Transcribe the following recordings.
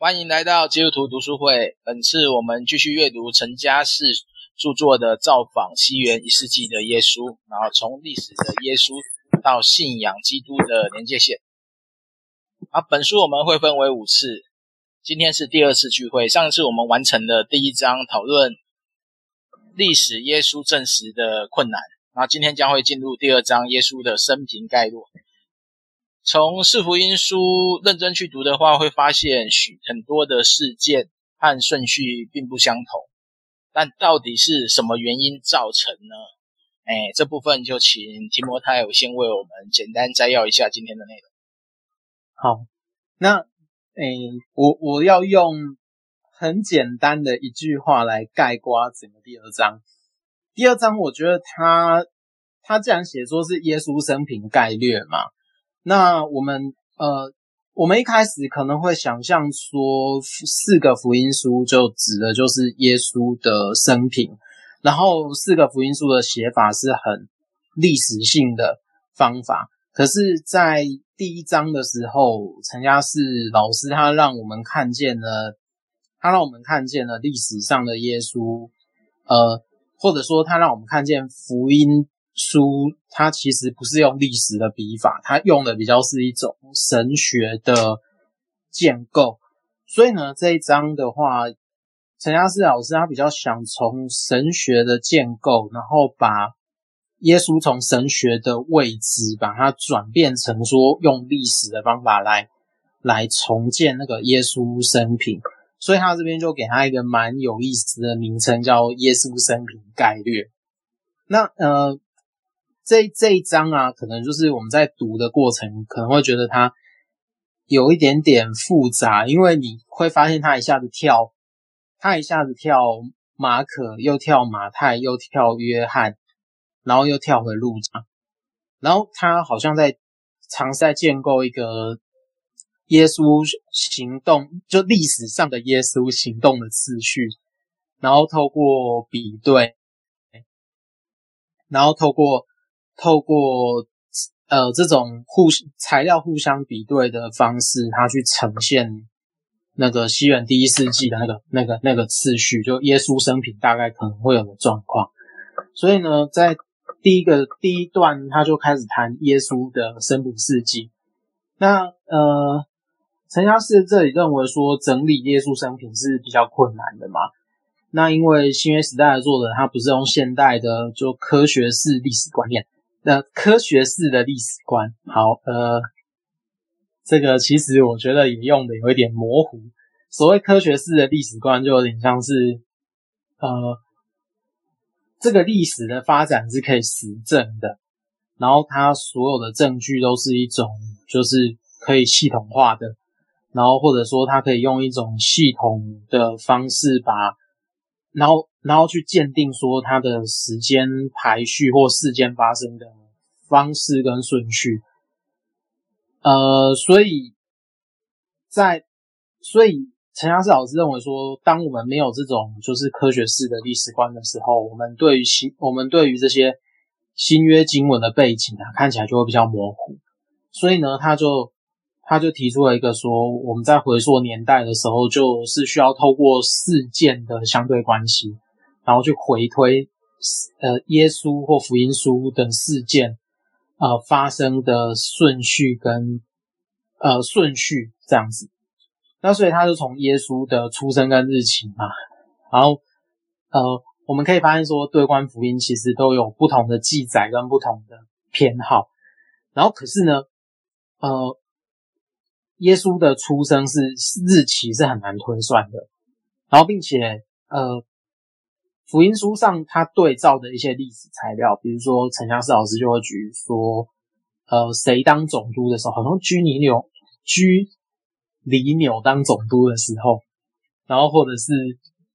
欢迎来到基督徒读书会。本次我们继续阅读陈嘉士著作的《造访西元一世纪的耶稣》，然后从历史的耶稣到信仰基督的连接线。啊，本书我们会分为五次，今天是第二次聚会。上次我们完成了第一章讨论历史耶稣证实的困难，然后今天将会进入第二章耶稣的生平概论。从四福音书认真去读的话，会发现许很多的事件和顺序并不相同，但到底是什么原因造成呢？哎，这部分就请提摩太有先为我们简单摘要一下今天的内容。好，那哎，我我要用很简单的一句话来概括整个第二章。第二章我觉得他他既然写说是耶稣生平概略嘛。那我们呃，我们一开始可能会想象说，四个福音书就指的就是耶稣的生平，然后四个福音书的写法是很历史性的方法。可是，在第一章的时候，陈家士老师他让我们看见了，他让我们看见了历史上的耶稣，呃，或者说他让我们看见福音。书它其实不是用历史的笔法，它用的比较是一种神学的建构。所以呢，这一章的话，陈嘉士老师他比较想从神学的建构，然后把耶稣从神学的位置，把它转变成说用历史的方法来来重建那个耶稣生平。所以他这边就给他一个蛮有意思的名称，叫《耶稣生平概略》。那呃。这这一章啊，可能就是我们在读的过程，可能会觉得它有一点点复杂，因为你会发现它一下子跳，它一下子跳马可，又跳马太，又跳约翰，然后又跳回路加，然后他好像在尝试在建构一个耶稣行动，就历史上的耶稣行动的次序，然后透过比对，然后透过。透过呃这种互材料互相比对的方式，它去呈现那个西元第一世纪的那个那个那个次序，就耶稣生平大概可能会有的状况。所以呢，在第一个第一段，他就开始谈耶稣的生平事迹。那呃，陈嘉士这里认为说，整理耶稣生平是比较困难的嘛。那因为新约时代的作者，他不是用现代的就科学式历史观念。那科学式的历史观，好，呃，这个其实我觉得也用的有一点模糊。所谓科学式的历史观，就有点像是，呃，这个历史的发展是可以实证的，然后它所有的证据都是一种，就是可以系统化的，然后或者说它可以用一种系统的方式把，然后。然后去鉴定说它的时间排序或事件发生的方式跟顺序，呃，所以在所以陈嘉士老师认为说，当我们没有这种就是科学式的历史观的时候，我们对于新我们对于这些新约经文的背景啊，看起来就会比较模糊。所以呢，他就。他就提出了一个说，我们在回溯年代的时候，就是需要透过事件的相对关系，然后去回推，呃，耶稣或福音书的事件，呃，发生的顺序跟呃顺序这样子。那所以他是从耶稣的出生跟日期嘛，然后呃，我们可以发现说，对观福音其实都有不同的记载跟不同的偏好，然后可是呢，呃。耶稣的出生是日期是很难推算的，然后并且呃，福音书上他对照的一些历史材料，比如说陈嘉士老师就会举说，呃，谁当总督的时候，好像居尼纽居里纽当总督的时候，然后或者是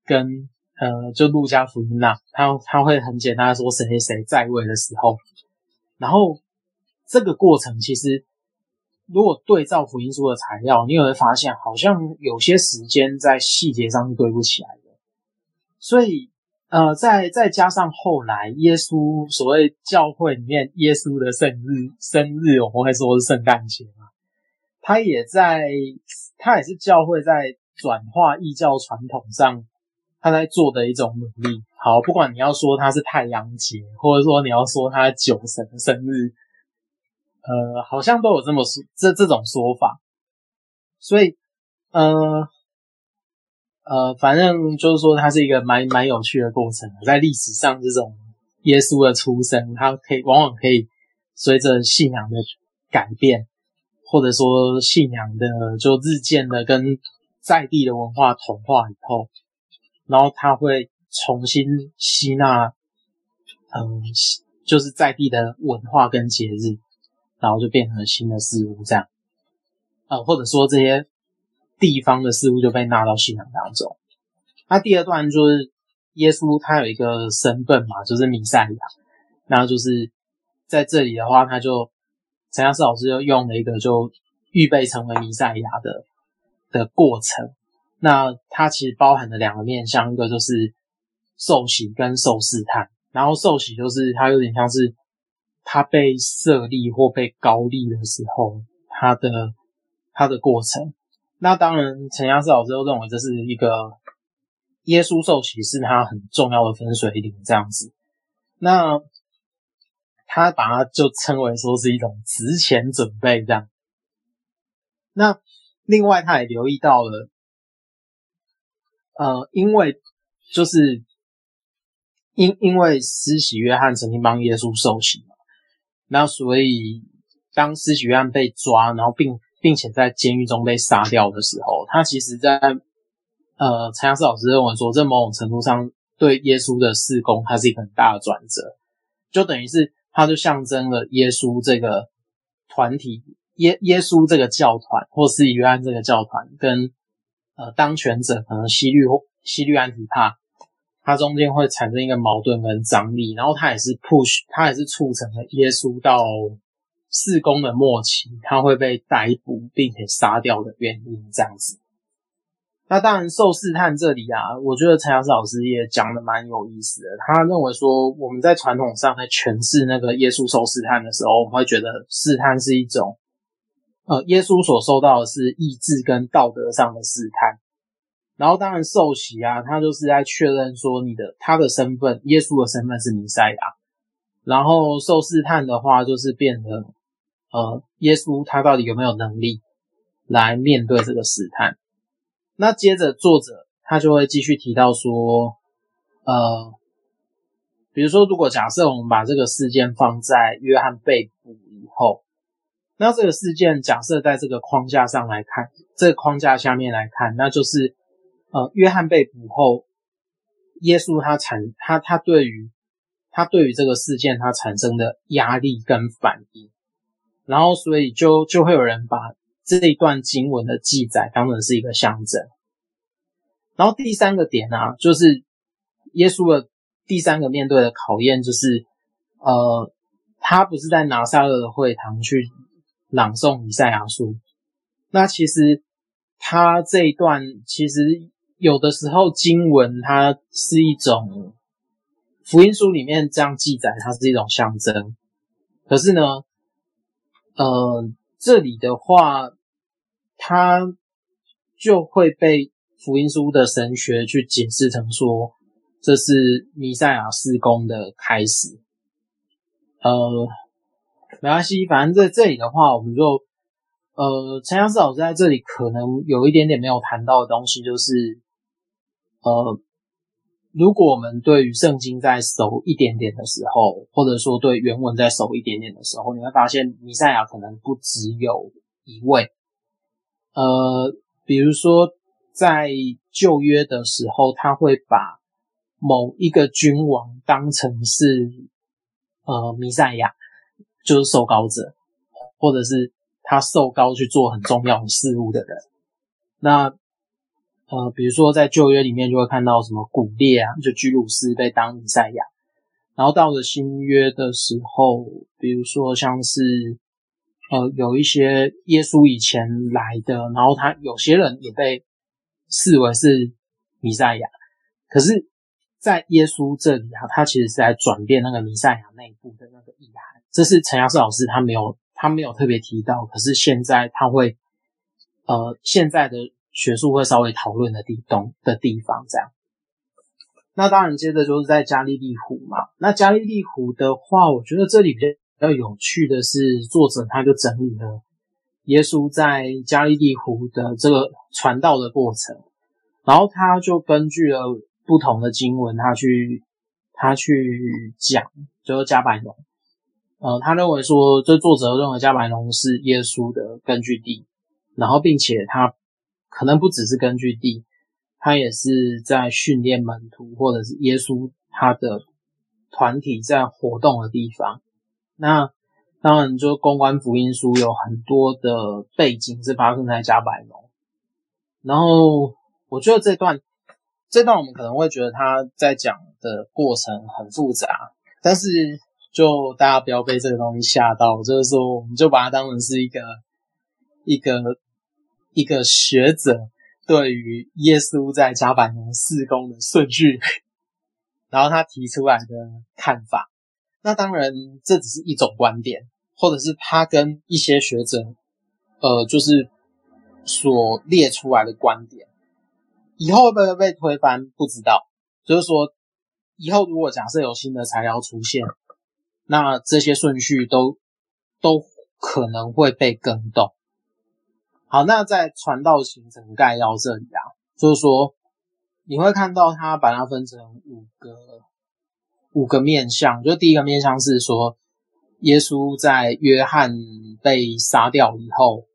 跟呃，就路加福音呐，他他会很简单的说谁谁谁在位的时候，然后这个过程其实。如果对照福音书的材料，你也会发现，好像有些时间在细节上是对不起来的。所以，呃，再再加上后来耶稣所谓教会里面耶稣的圣日，生日我们会说是圣诞节嘛，他也在，他也是教会在转化异教传统上他在做的一种努力。好，不管你要说他是太阳节，或者说你要说他酒神的生日，呃，好像都有这么说这这种说法。所以，呃，呃，反正就是说，它是一个蛮蛮有趣的过程。在历史上，这种耶稣的出生，它可以往往可以随着信仰的改变，或者说信仰的就日渐的跟在地的文化同化以后，然后它会重新吸纳，嗯，就是在地的文化跟节日，然后就变成了新的事物这样。呃，或者说这些地方的事物就被纳到信仰当中。那第二段就是耶稣他有一个身份嘛，就是弥赛亚。那就是在这里的话，他就陈阳士老师就用了一个就预备成为弥赛亚的的过程。那它其实包含了两个面向，一个就是受洗跟受试探。然后受洗就是它有点像是他被设立或被膏立的时候，他的。他的过程，那当然，陈亚斯老师都认为这是一个耶稣受洗是他很重要的分水岭，这样子。那他把它就称为说是一种值钱准备这样。那另外，他也留意到了，呃，因为就是因因为施洗约翰曾经帮耶稣受洗嘛，那所以当施洗约翰被抓，然后并并且在监狱中被杀掉的时候，他其实在，呃，陈阳士老师认为说，在某种程度上对耶稣的事工，它是一个很大的转折，就等于是它就象征了耶稣这个团体，耶耶稣这个教团，或是约翰这个教团，跟呃当权者可能希律或希律安提帕，它中间会产生一个矛盾跟张力，然后它也是 push，它也是促成了耶稣到。四工的末期，他会被逮捕并且杀掉的原因，这样子。那当然，受试探这里啊，我觉得陈阳老师也讲的蛮有意思的。他认为说，我们在传统上在诠释那个耶稣受试探的时候，我们会觉得试探是一种，呃，耶稣所受到的是意志跟道德上的试探。然后，当然受洗啊，他就是在确认说你的他的身份，耶稣的身份是弥赛亚。然后受试探的话，就是变得。呃，耶稣他到底有没有能力来面对这个试探？那接着作者他就会继续提到说，呃，比如说，如果假设我们把这个事件放在约翰被捕以后，那这个事件假设在这个框架上来看，这个框架下面来看，那就是呃，约翰被捕后，耶稣他产他他对于他对于这个事件他产生的压力跟反应。然后，所以就就会有人把这一段经文的记载当成是一个象征。然后第三个点啊，就是耶稣的第三个面对的考验，就是呃，他不是在拿撒勒的会堂去朗诵以赛亚书。那其实他这一段其实有的时候经文它是一种福音书里面这样记载，它是一种象征。可是呢，呃，这里的话，它就会被福音书的神学去解释成说，这是弥赛亚施工的开始。呃，没关系，反正在这里的话，我们就呃，陈阳师老师在这里可能有一点点没有谈到的东西，就是呃。如果我们对于圣经再熟一点点的时候，或者说对原文再熟一点点的时候，你会发现弥赛亚可能不只有一位。呃，比如说在旧约的时候，他会把某一个君王当成是呃弥赛亚，就是受膏者，或者是他受膏去做很重要的事物的人。那呃，比如说在旧约里面就会看到什么古列啊，就居鲁士被当弥赛亚，然后到了新约的时候，比如说像是呃有一些耶稣以前来的，然后他有些人也被视为是弥赛亚，可是，在耶稣这里啊，他其实是在转变那个弥赛亚内部的那个意涵，这是陈阳士老师他没有他没有特别提到，可是现在他会呃现在的。学术会稍微讨论的地东的地方，这样。那当然，接着就是在加利利湖嘛。那加利利湖的话，我觉得这里比较有趣的是，作者他就整理了耶稣在加利利湖的这个传道的过程，然后他就根据了不同的经文，他去他去讲，就是加百农。呃，他认为说，这作者认为加百农是耶稣的根据地，然后并且他可能不只是根据地。他也是在训练门徒，或者是耶稣他的团体在活动的地方。那当然，就公关福音书有很多的背景是发生在加百农。然后，我觉得这段这段我们可能会觉得他在讲的过程很复杂，但是就大家不要被这个东西吓到，就是说，我们就把它当成是一个一个一个学者。对于耶稣在加百农事工的顺序，然后他提出来的看法，那当然这只是一种观点，或者是他跟一些学者，呃，就是所列出来的观点，以后会不会被推翻？不知道。就是说，以后如果假设有新的材料出现，那这些顺序都都可能会被更动。好，那在传道行程概要这里啊，就是说你会看到他把它分成五个五个面向，就第一个面向是说，耶稣在约翰被杀掉以后，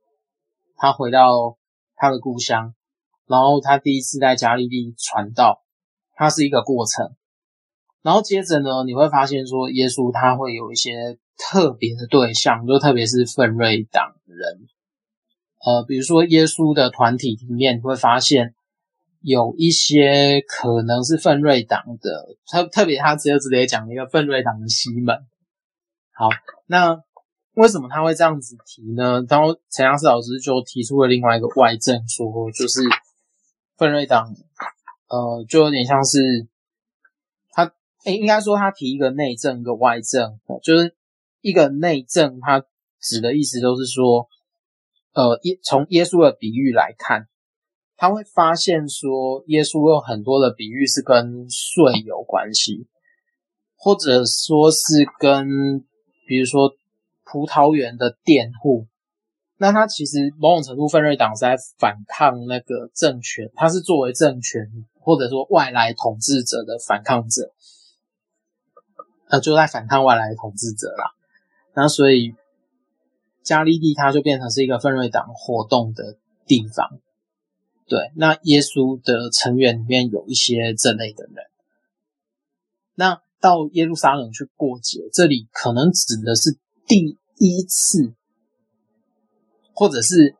他回到他的故乡，然后他第一次在加利利传道，它是一个过程。然后接着呢，你会发现说，耶稣他会有一些特别的对象，就特别是奋锐党人。呃，比如说耶稣的团体里面，你会发现有一些可能是奋锐党的，特特别他只有直接讲一个奋锐党的西门。好，那为什么他会这样子提呢？然后陈阳士老师就提出了另外一个外证，说就是奋锐党，呃，就有点像是他，诶、应该说他提一个内证，一个外证，就是一个内证，他指的意思就是说。呃，耶从耶稣的比喻来看，他会发现说，耶稣有很多的比喻是跟税有关系，或者说是跟，比如说葡萄园的佃户。那他其实某种程度，奋锐党是在反抗那个政权，他是作为政权或者说外来统治者的反抗者，呃，就在反抗外来统治者啦。那所以。加利利，它就变成是一个分瑞党活动的地方。对，那耶稣的成员里面有一些这类的人。那到耶路撒冷去过节，这里可能指的是第一次，或者是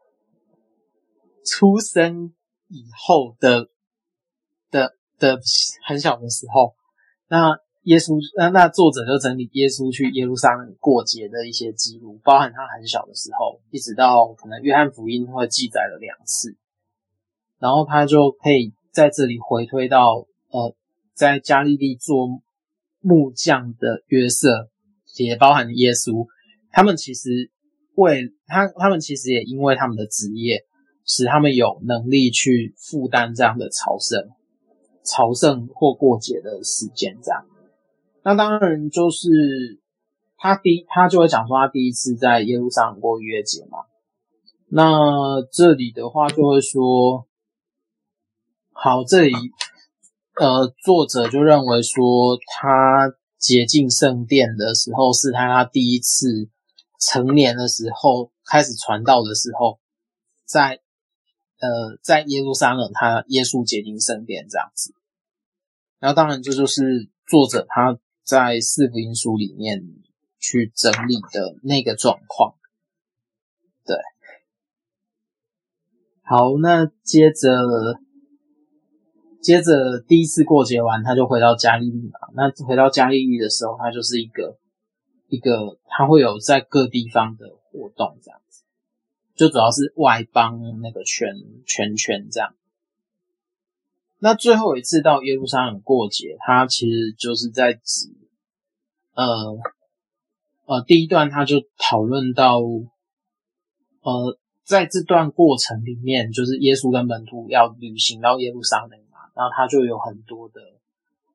出生以后的的的很小的时候。那耶稣，那那作者就整理耶稣去耶路撒冷过节的一些记录，包含他很小的时候，一直到可能约翰福音会记载了两次，然后他就可以在这里回推到，呃，在加利利做木匠的约瑟，也包含耶稣，他们其实为他，他们其实也因为他们的职业，使他们有能力去负担这样的朝圣、朝圣或过节的时间，这样。那当然就是他第他就会讲说他第一次在耶路撒冷过逾越节嘛。那这里的话就会说，好，这里呃作者就认为说他洁净圣殿的时候是他他第一次成年的时候开始传道的时候，在呃在耶路撒冷他耶稣洁净圣殿这样子。然后当然这就是作者他。在四福音书里面去整理的那个状况，对，好，那接着接着第一次过节完，他就回到加利利嘛。那回到加利利的时候，他就是一个一个，他会有在各地方的活动这样子，就主要是外邦那个圈圈圈这样。那最后一次到耶路撒冷过节，他其实就是在指，呃呃，第一段他就讨论到，呃，在这段过程里面，就是耶稣跟门徒要旅行到耶路撒冷嘛，然后他就有很多的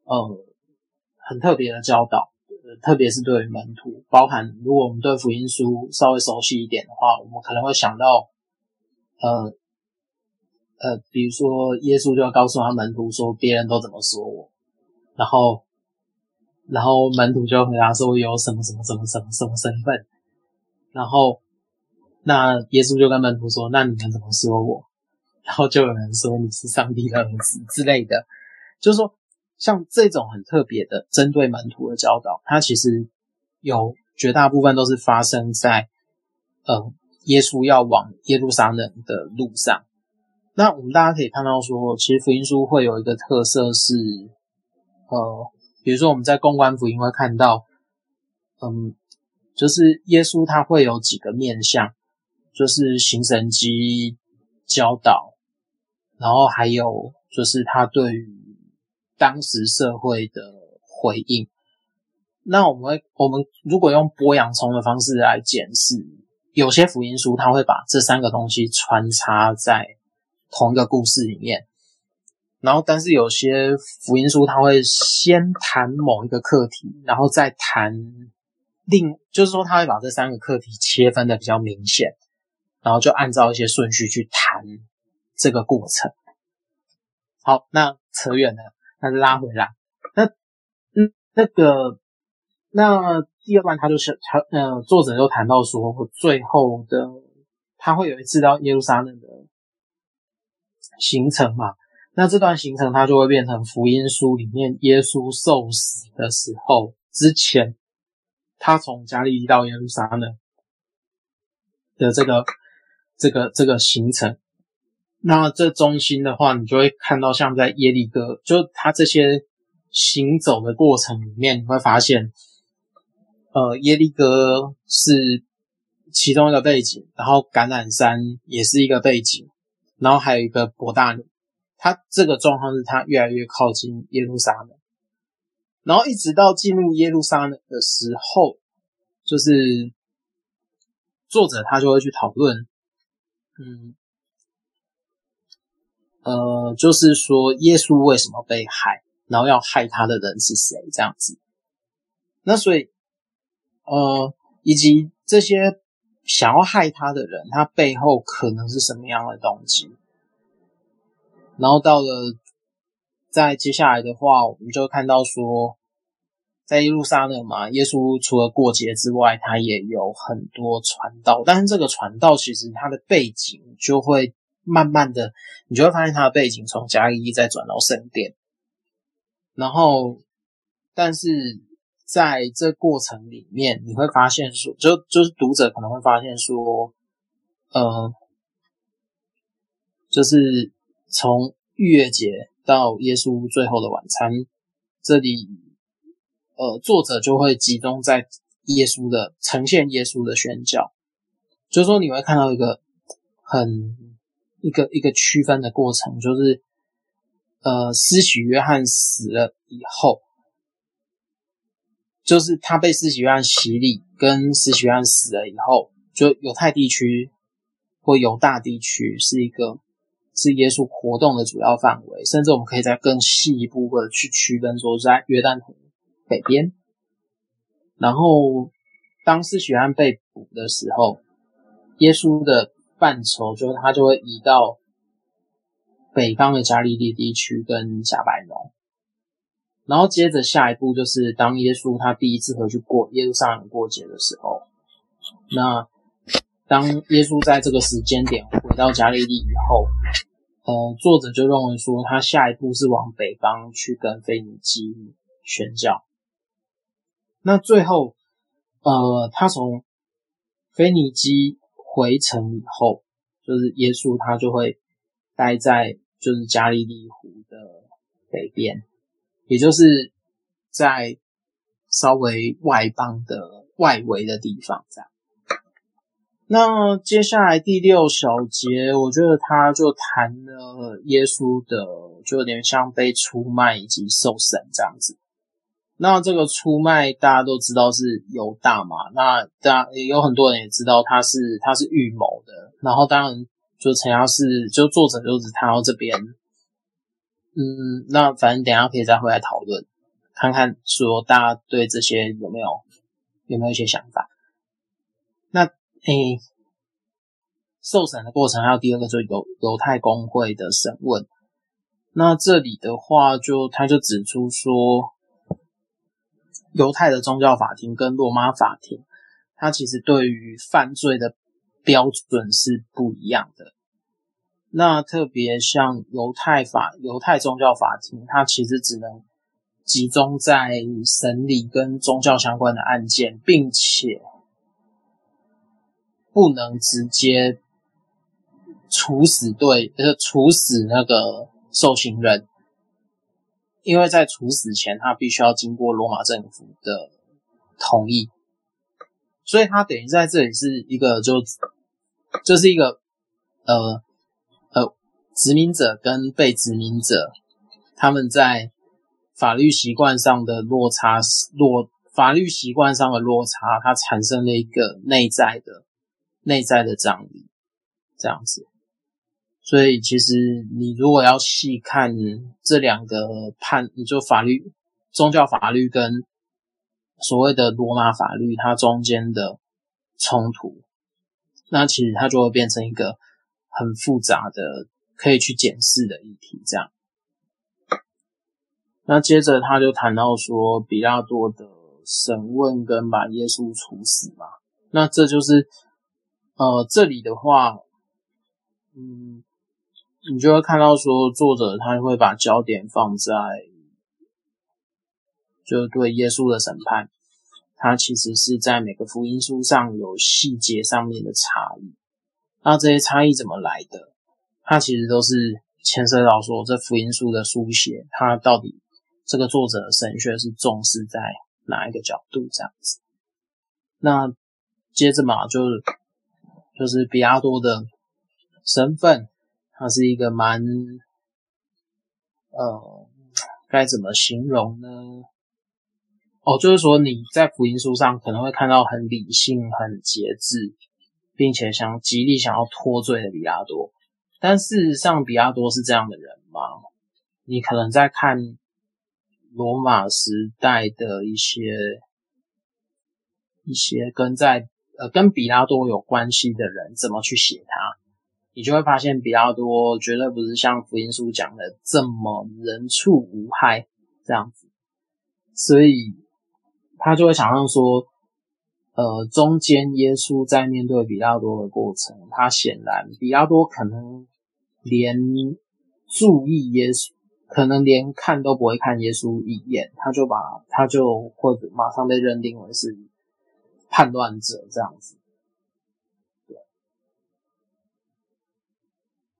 呃很特别的教导，特别是对于门徒，包含如果我们对福音书稍微熟悉一点的话，我们可能会想到呃呃，比如说耶稣就要告诉他门徒说，别人都怎么说我，然后然后门徒就回答说有什么什么什么什么什么身份，然后。那耶稣就跟门徒说：“那你们怎么说我？”然后就有人说：“你是上帝的儿子之类的。”就是说，像这种很特别的针对门徒的教导，它其实有绝大部分都是发生在呃耶稣要往耶路撒冷的路上。那我们大家可以看到说，其实福音书会有一个特色是，呃，比如说我们在公关福音会看到，嗯，就是耶稣他会有几个面向。就是行神迹教导，然后还有就是他对于当时社会的回应。那我们，我们如果用剥洋葱的方式来检视，有些福音书他会把这三个东西穿插在同一个故事里面，然后但是有些福音书他会先谈某一个课题，然后再谈另，就是说他会把这三个课题切分的比较明显。然后就按照一些顺序去谈这个过程。好，那扯远了，那拉回来。那嗯，那个那第二段他就是他呃，作者又谈到说，最后的他会有一次到耶路撒冷的行程嘛。那这段行程它就会变成福音书里面耶稣受死的时候之前，他从加利利到耶路撒冷的这个。这个这个行程，那这中心的话，你就会看到像在耶利哥，就他这些行走的过程里面，你会发现，呃，耶利哥是其中一个背景，然后橄榄山也是一个背景，然后还有一个伯大尼，他这个状况是他越来越靠近耶路撒冷，然后一直到进入耶路撒冷的时候，就是作者他就会去讨论。嗯，呃，就是说耶稣为什么被害，然后要害他的人是谁？这样子。那所以，呃，以及这些想要害他的人，他背后可能是什么样的动机？然后到了在接下来的话，我们就看到说。在耶路撒冷嘛，耶稣除了过节之外，他也有很多传道。但是这个传道其实他的背景就会慢慢的，你就会发现他的背景从加利利再转到圣殿。然后，但是在这过程里面，你会发现说，就就是读者可能会发现说，呃，就是从逾越节到耶稣最后的晚餐这里。呃，作者就会集中在耶稣的呈现，耶稣的宣教，就是说你会看到一个很一个一个区分的过程，就是呃，施洗约翰死了以后，就是他被施洗约翰洗礼，跟施洗约翰死了以后，就犹太地区或犹大地区是一个是耶稣活动的主要范围，甚至我们可以再更细一步的去区分说，在约旦河。北边，然后当施洗约翰被捕的时候，耶稣的范畴就他就会移到北方的加利利地区跟加百农，然后接着下一步就是当耶稣他第一次回去过耶路撒冷过节的时候，那当耶稣在这个时间点回到加利利以后，呃，作者就认为说他下一步是往北方去跟腓尼基宣教。那最后，呃，他从腓尼基回城以后，就是耶稣他就会待在就是加利利湖的北边，也就是在稍微外邦的外围的地方，这样。那接下来第六小节，我觉得他就谈了耶稣的，就有点像被出卖以及受审这样子。那这个出卖大家都知道是犹大嘛，那大家也有很多人也知道他是他是预谋的，然后当然就陈亚士就作者就是谈到这边，嗯，那反正等下可以再回来讨论，看看说大家对这些有没有有没有一些想法。那诶，受审的过程还有第二个就是犹犹太公会的审问，那这里的话就他就指出说。犹太的宗教法庭跟罗马法庭，它其实对于犯罪的标准是不一样的。那特别像犹太法、犹太宗教法庭，它其实只能集中在审理跟宗教相关的案件，并且不能直接处死对，呃，处死那个受刑人。因为在处死前，他必须要经过罗马政府的同意，所以他等于在这里是一个就就是一个呃殖民者跟被殖民者他们在法律习惯上的落差落法律习惯上的落差，它产生了一个内在的内在的张力，这样子。所以，其实你如果要细看这两个判，你就法律、宗教法律跟所谓的罗马法律，它中间的冲突，那其实它就会变成一个很复杂的、可以去检视的议题。这样，那接着他就谈到说，比拉多的审问跟把耶稣处死嘛，那这就是呃，这里的话，嗯。你就会看到说，作者他会把焦点放在，就对耶稣的审判，他其实是在每个福音书上有细节上面的差异。那这些差异怎么来的？它其实都是牵涉到说，这福音书的书写，它到底这个作者的神学是重视在哪一个角度这样子。那接着嘛，就是就是比拉多的身份。他是一个蛮，呃，该怎么形容呢？哦，就是说你在福音书上可能会看到很理性、很节制，并且想极力想要脱罪的比拉多，但事实上比拉多是这样的人吗？你可能在看罗马时代的一些一些跟在呃跟比拉多有关系的人怎么去写他。你就会发现，比拉多绝对不是像福音书讲的这么人畜无害这样子，所以他就会想象说，呃，中间耶稣在面对比拉多的过程，他显然比拉多可能连注意耶稣，可能连看都不会看耶稣一眼，他就把他就会马上被认定为是叛乱者这样子。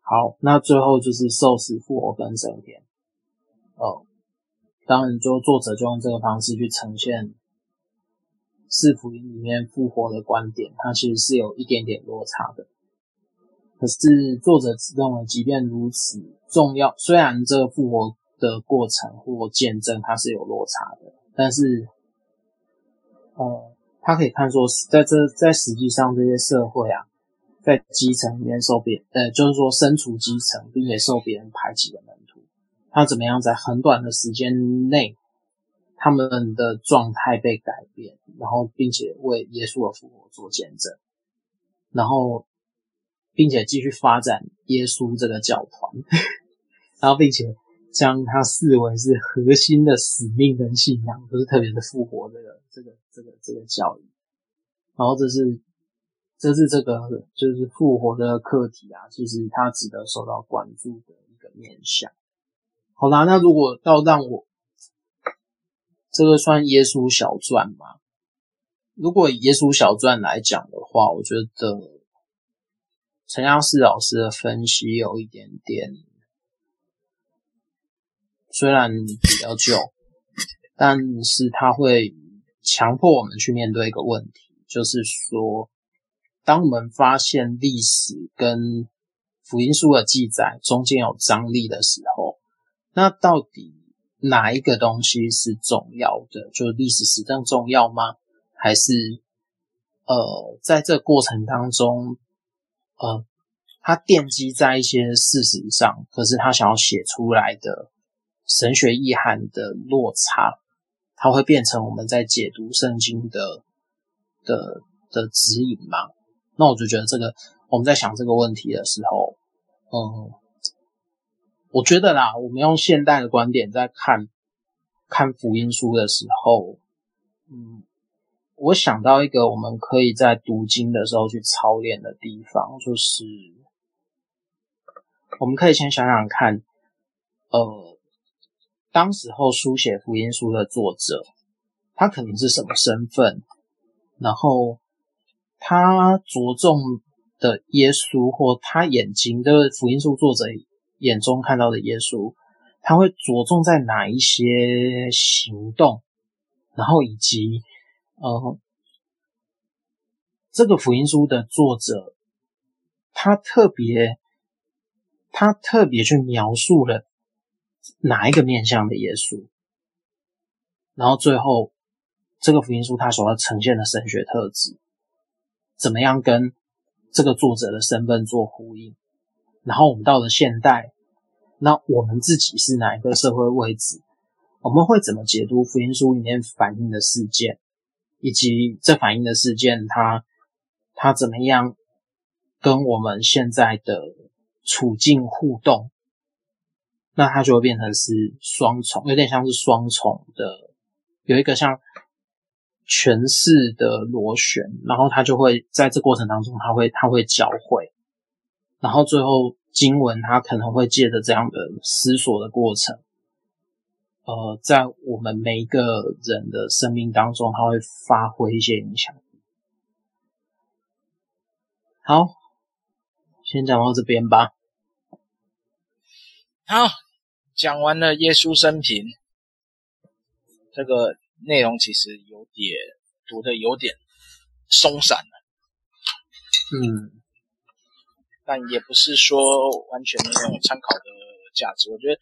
好，那最后就是受死、复活跟升天。哦，当然，就作者就用这个方式去呈现四福音里面复活的观点，它其实是有一点点落差的。可是作者只认为，即便如此重要，虽然这个复活的过程或见证它是有落差的，但是，呃，他可以看说，在这在实际上这些社会啊。在基层里面受别，呃，就是说身处基层并且受别人排挤的门徒，他怎么样在很短的时间内，他们的状态被改变，然后并且为耶稣的复活做见证，然后并且继续发展耶稣这个教团，然后并且将他视为是核心的使命跟信仰，就是特别的复活这个这个这个这个教义，然后这是。这是这个就是复活的课题啊，其实它值得受到关注的一个面向。好啦，那如果要让我这个算耶稣小传吗？如果以耶稣小传来讲的话，我觉得陈嘉士老师的分析有一点点，虽然比较旧，但是他会强迫我们去面对一个问题，就是说。当我们发现历史跟福音书的记载中间有张力的时候，那到底哪一个东西是重要的？就历史实证重要吗？还是呃，在这过程当中，呃，他奠基在一些事实上，可是他想要写出来的神学意涵的落差，它会变成我们在解读圣经的的的指引吗？那我就觉得这个我们在想这个问题的时候，嗯。我觉得啦，我们用现代的观点在看看福音书的时候，嗯，我想到一个我们可以在读经的时候去操练的地方，就是我们可以先想想看，呃，当时候书写福音书的作者，他可能是什么身份，然后他着重的耶稣或他眼睛的福音书作者。眼中看到的耶稣，他会着重在哪一些行动，然后以及呃，这个福音书的作者，他特别他特别去描述了哪一个面向的耶稣，然后最后这个福音书他所要呈现的神学特质，怎么样跟这个作者的身份做呼应？然后我们到了现代。那我们自己是哪一个社会位置？我们会怎么解读福音书里面反映的事件，以及这反映的事件它它怎么样跟我们现在的处境互动？那它就会变成是双重，有点像是双重的，有一个像诠释的螺旋，然后它就会在这过程当中，它会它会交汇，然后最后。经文它可能会借着这样的思索的过程，呃，在我们每一个人的生命当中，它会发挥一些影响。好，先讲到这边吧。好，讲完了耶稣生平，这个内容其实有点读的有点松散了。嗯。但也不是说完全没有参考的价值。我觉得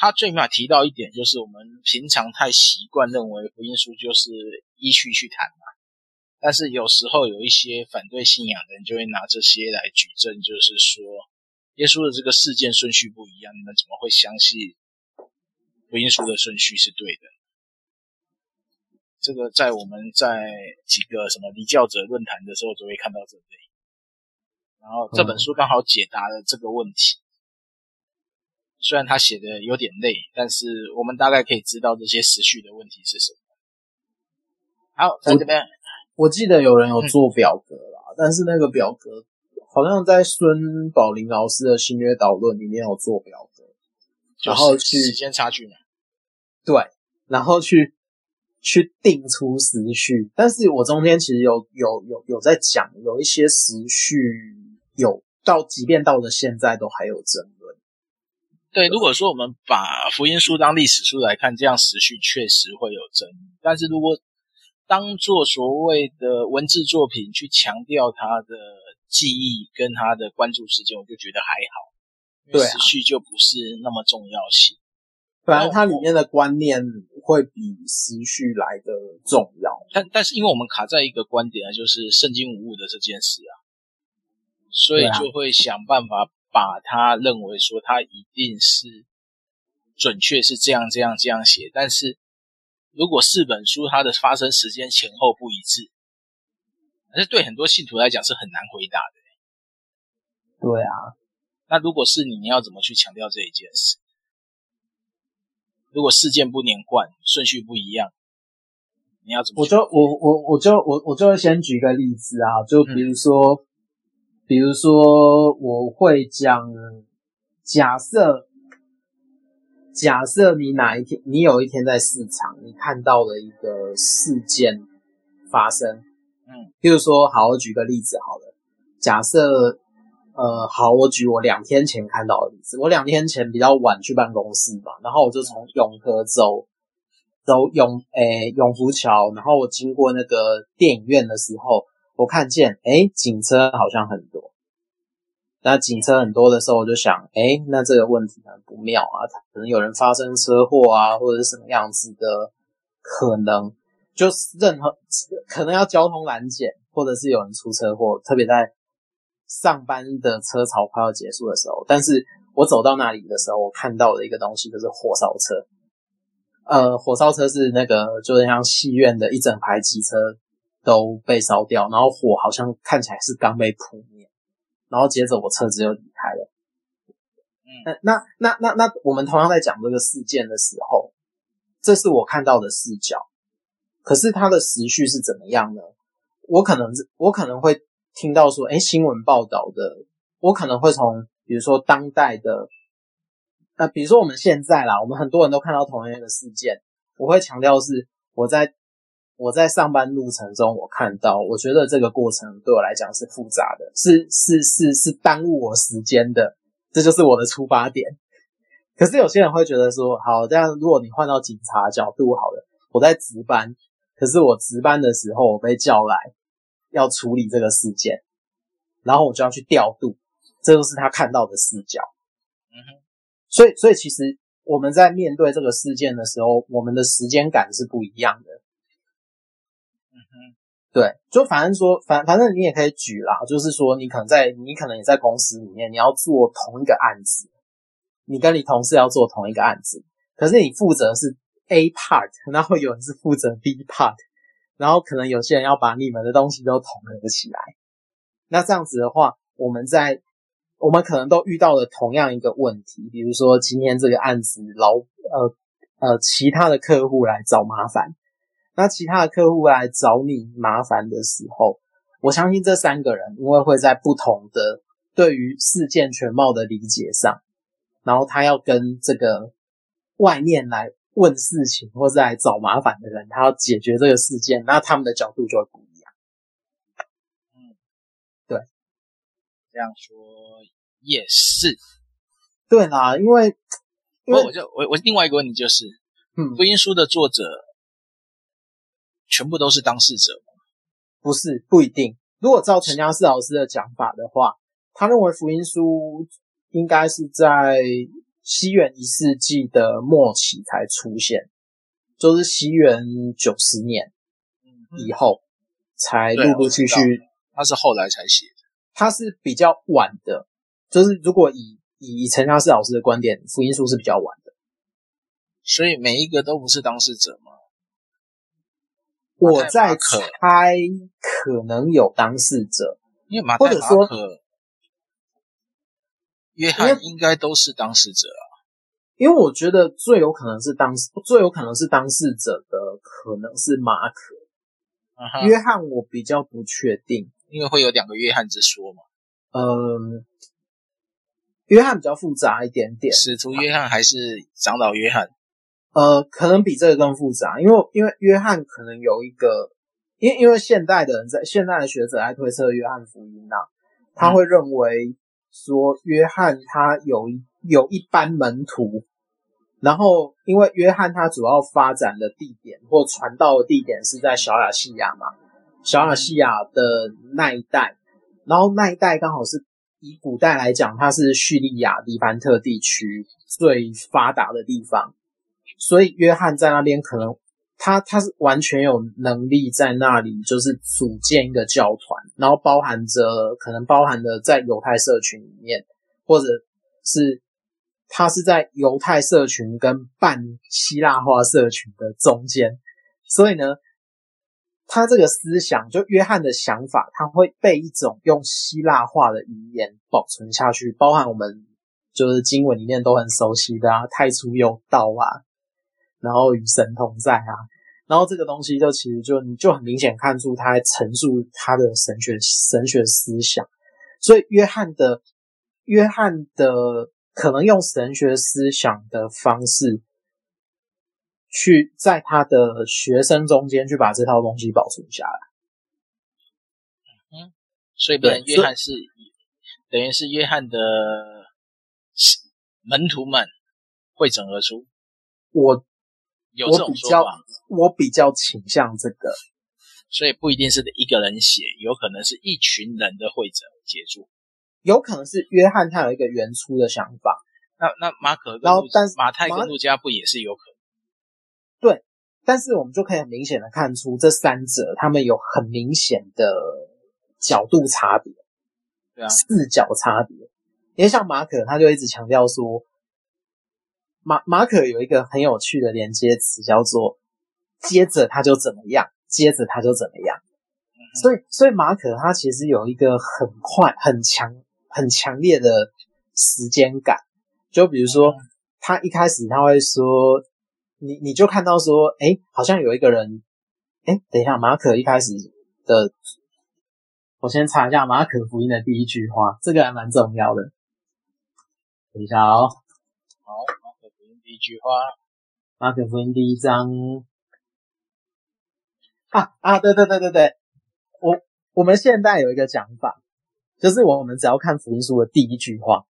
他最起码提到一点，就是我们平常太习惯认为福音书就是依序去谈嘛。但是有时候有一些反对信仰的人就会拿这些来举证，就是说耶稣的这个事件顺序不一样，你们怎么会相信福音书的顺序是对的？这个在我们在几个什么离教者论坛的时候，就会看到这类。然后这本书刚好解答了这个问题，虽然他写的有点累，但是我们大概可以知道这些时序的问题是什么。好，在这边我，记得有人有做表格啦，嗯、但是那个表格好像在孙宝林老师的新约导论里面有做表格，然后去时间差距嘛，对，然后去。去定出时序，但是我中间其实有有有有在讲，有一些时序有到，即便到了现在都还有争论。对，如果说我们把福音书当历史书来看，这样时序确实会有争议。但是如果当做所谓的文字作品去强调它的记忆跟它的关注事件，我就觉得还好，因为时序就不是那么重要性。反正它里面的观念会比时序来的重要，但但是因为我们卡在一个观点啊，就是圣经无误的这件事啊，所以就会想办法把它认为说它一定是准确是这样这样这样写，但是如果四本书它的发生时间前后不一致，那对很多信徒来讲是很难回答的。对啊，那如果是你，你要怎么去强调这一件事？如果事件不连贯，顺序不一样，你要怎么？我就我我我就我我就会先举个例子啊，就比如说，嗯、比如说我会讲，假设假设你哪一天，你有一天在市场，你看到了一个事件发生，嗯，比如说，好，我举个例子好了，假设。呃，好，我举我两天前看到的例子。我两天前比较晚去办公室嘛，然后我就从永和走走永诶永福桥，然后我经过那个电影院的时候，我看见诶警车好像很多。那警车很多的时候，我就想，诶，那这个问题很不妙啊，可能有人发生车祸啊，或者是什么样子的可能，就是任何可能要交通拦截，或者是有人出车祸，特别在上班的车潮快要结束的时候。但是我走到那里的时候，我看到的一个东西就是火烧车。呃，火烧车是那个，就是像戏院的一整排机车都被烧掉，然后火好像看起来是刚被扑灭。然后接着我车子就离开了。嗯，那那那那那我们同样在讲这个事件的时候，这是我看到的视角。可是它的时序是怎么样呢？我可能我可能会听到说，哎，新闻报道的，我可能会从比如说当代的，呃，比如说我们现在啦，我们很多人都看到同样的事件，我会强调是我在。我在上班路程中，我看到，我觉得这个过程对我来讲是复杂的，是是是是耽误我时间的，这就是我的出发点。可是有些人会觉得说，好，这样如果你换到警察角度好了，我在值班，可是我值班的时候我被叫来要处理这个事件，然后我就要去调度，这就是他看到的视角。嗯哼，所以所以其实我们在面对这个事件的时候，我们的时间感是不一样的。嗯，对，就反正说，反反正你也可以举啦，就是说，你可能在，你可能也在公司里面，你要做同一个案子，你跟你同事要做同一个案子，可是你负责是 A part，然后有人是负责 B part，然后可能有些人要把你们的东西都统合起来，那这样子的话，我们在我们可能都遇到了同样一个问题，比如说今天这个案子老呃呃其他的客户来找麻烦。那其他的客户来找你麻烦的时候，我相信这三个人因为会在不同的对于事件全貌的理解上，然后他要跟这个外面来问事情或者来找麻烦的人，他要解决这个事件，那他们的角度就会不一样。嗯，对，这样说也是。对啦，因为，因为我就我我另外一个问题就是，嗯，福音书的作者。全部都是当事者吗？不是，不一定。如果照陈家四老师的讲法的话，他认为福音书应该是在西元一世纪的末期才出现，就是西元九十年以后才陆陆续续。他是后来才写的，他是比较晚的。就是如果以以陈家四老师的观点，福音书是比较晚的。所以每一个都不是当事者吗？我在猜，可能有当事者，因为马太、马可、约翰应该都是当事者啊。因为我觉得最有可能是当最有可能是当事者的，可能是马可。Uh-huh. 约翰我比较不确定，因为会有两个约翰之说嘛。嗯，约翰比较复杂一点点。使徒约翰还是长老约翰？呃，可能比这个更复杂，因为因为约翰可能有一个，因为因为现代的人在现代的学者来推测约翰福音啊，他会认为说约翰他有有一班门徒，然后因为约翰他主要发展的地点或传道的地点是在小亚细亚嘛，小亚细亚的那一带，然后那一带刚好是以古代来讲，它是叙利亚黎凡特地区最发达的地方。所以约翰在那边可能他他是完全有能力在那里就是组建一个教团，然后包含着可能包含着在犹太社群里面，或者是他是在犹太社群跟半希腊化社群的中间，所以呢，他这个思想就约翰的想法，他会被一种用希腊化的语言保存下去，包含我们就是经文里面都很熟悉的啊，太初有道啊。然后与神同在啊，然后这个东西就其实就你就很明显看出他在陈述他的神学神学思想，所以约翰的约翰的可能用神学思想的方式去在他的学生中间去把这套东西保存下来。嗯，所以本来约翰是等于是约翰的门徒们汇整而出，我。有这种说法，我比较倾向这个，所以不一定是一个人写，有可能是一群人的会者杰作。有可能是约翰他有一个原初的想法。那那马可跟然后但是马太跟路加不也是有可能？对，但是我们就可以很明显的看出这三者他们有很明显的角度差别，对啊，视角差别。因为像马可，他就一直强调说，马马可有一个很有趣的连接词叫做“接着他就怎么样”，接着他就怎么样。嗯、所以，所以马可他其实有一个很快、很强、很强烈的时间感。就比如说，他一开始他会说，你你就看到说，哎，好像有一个人，哎，等一下，马可一开始的，我先查一下马可福音的第一句话，这个还蛮重要的。等一下哦，好，一句话，马可福音第一章，啊啊，对对对对对，我我们现在有一个讲法，就是我们只要看福音书的第一句话，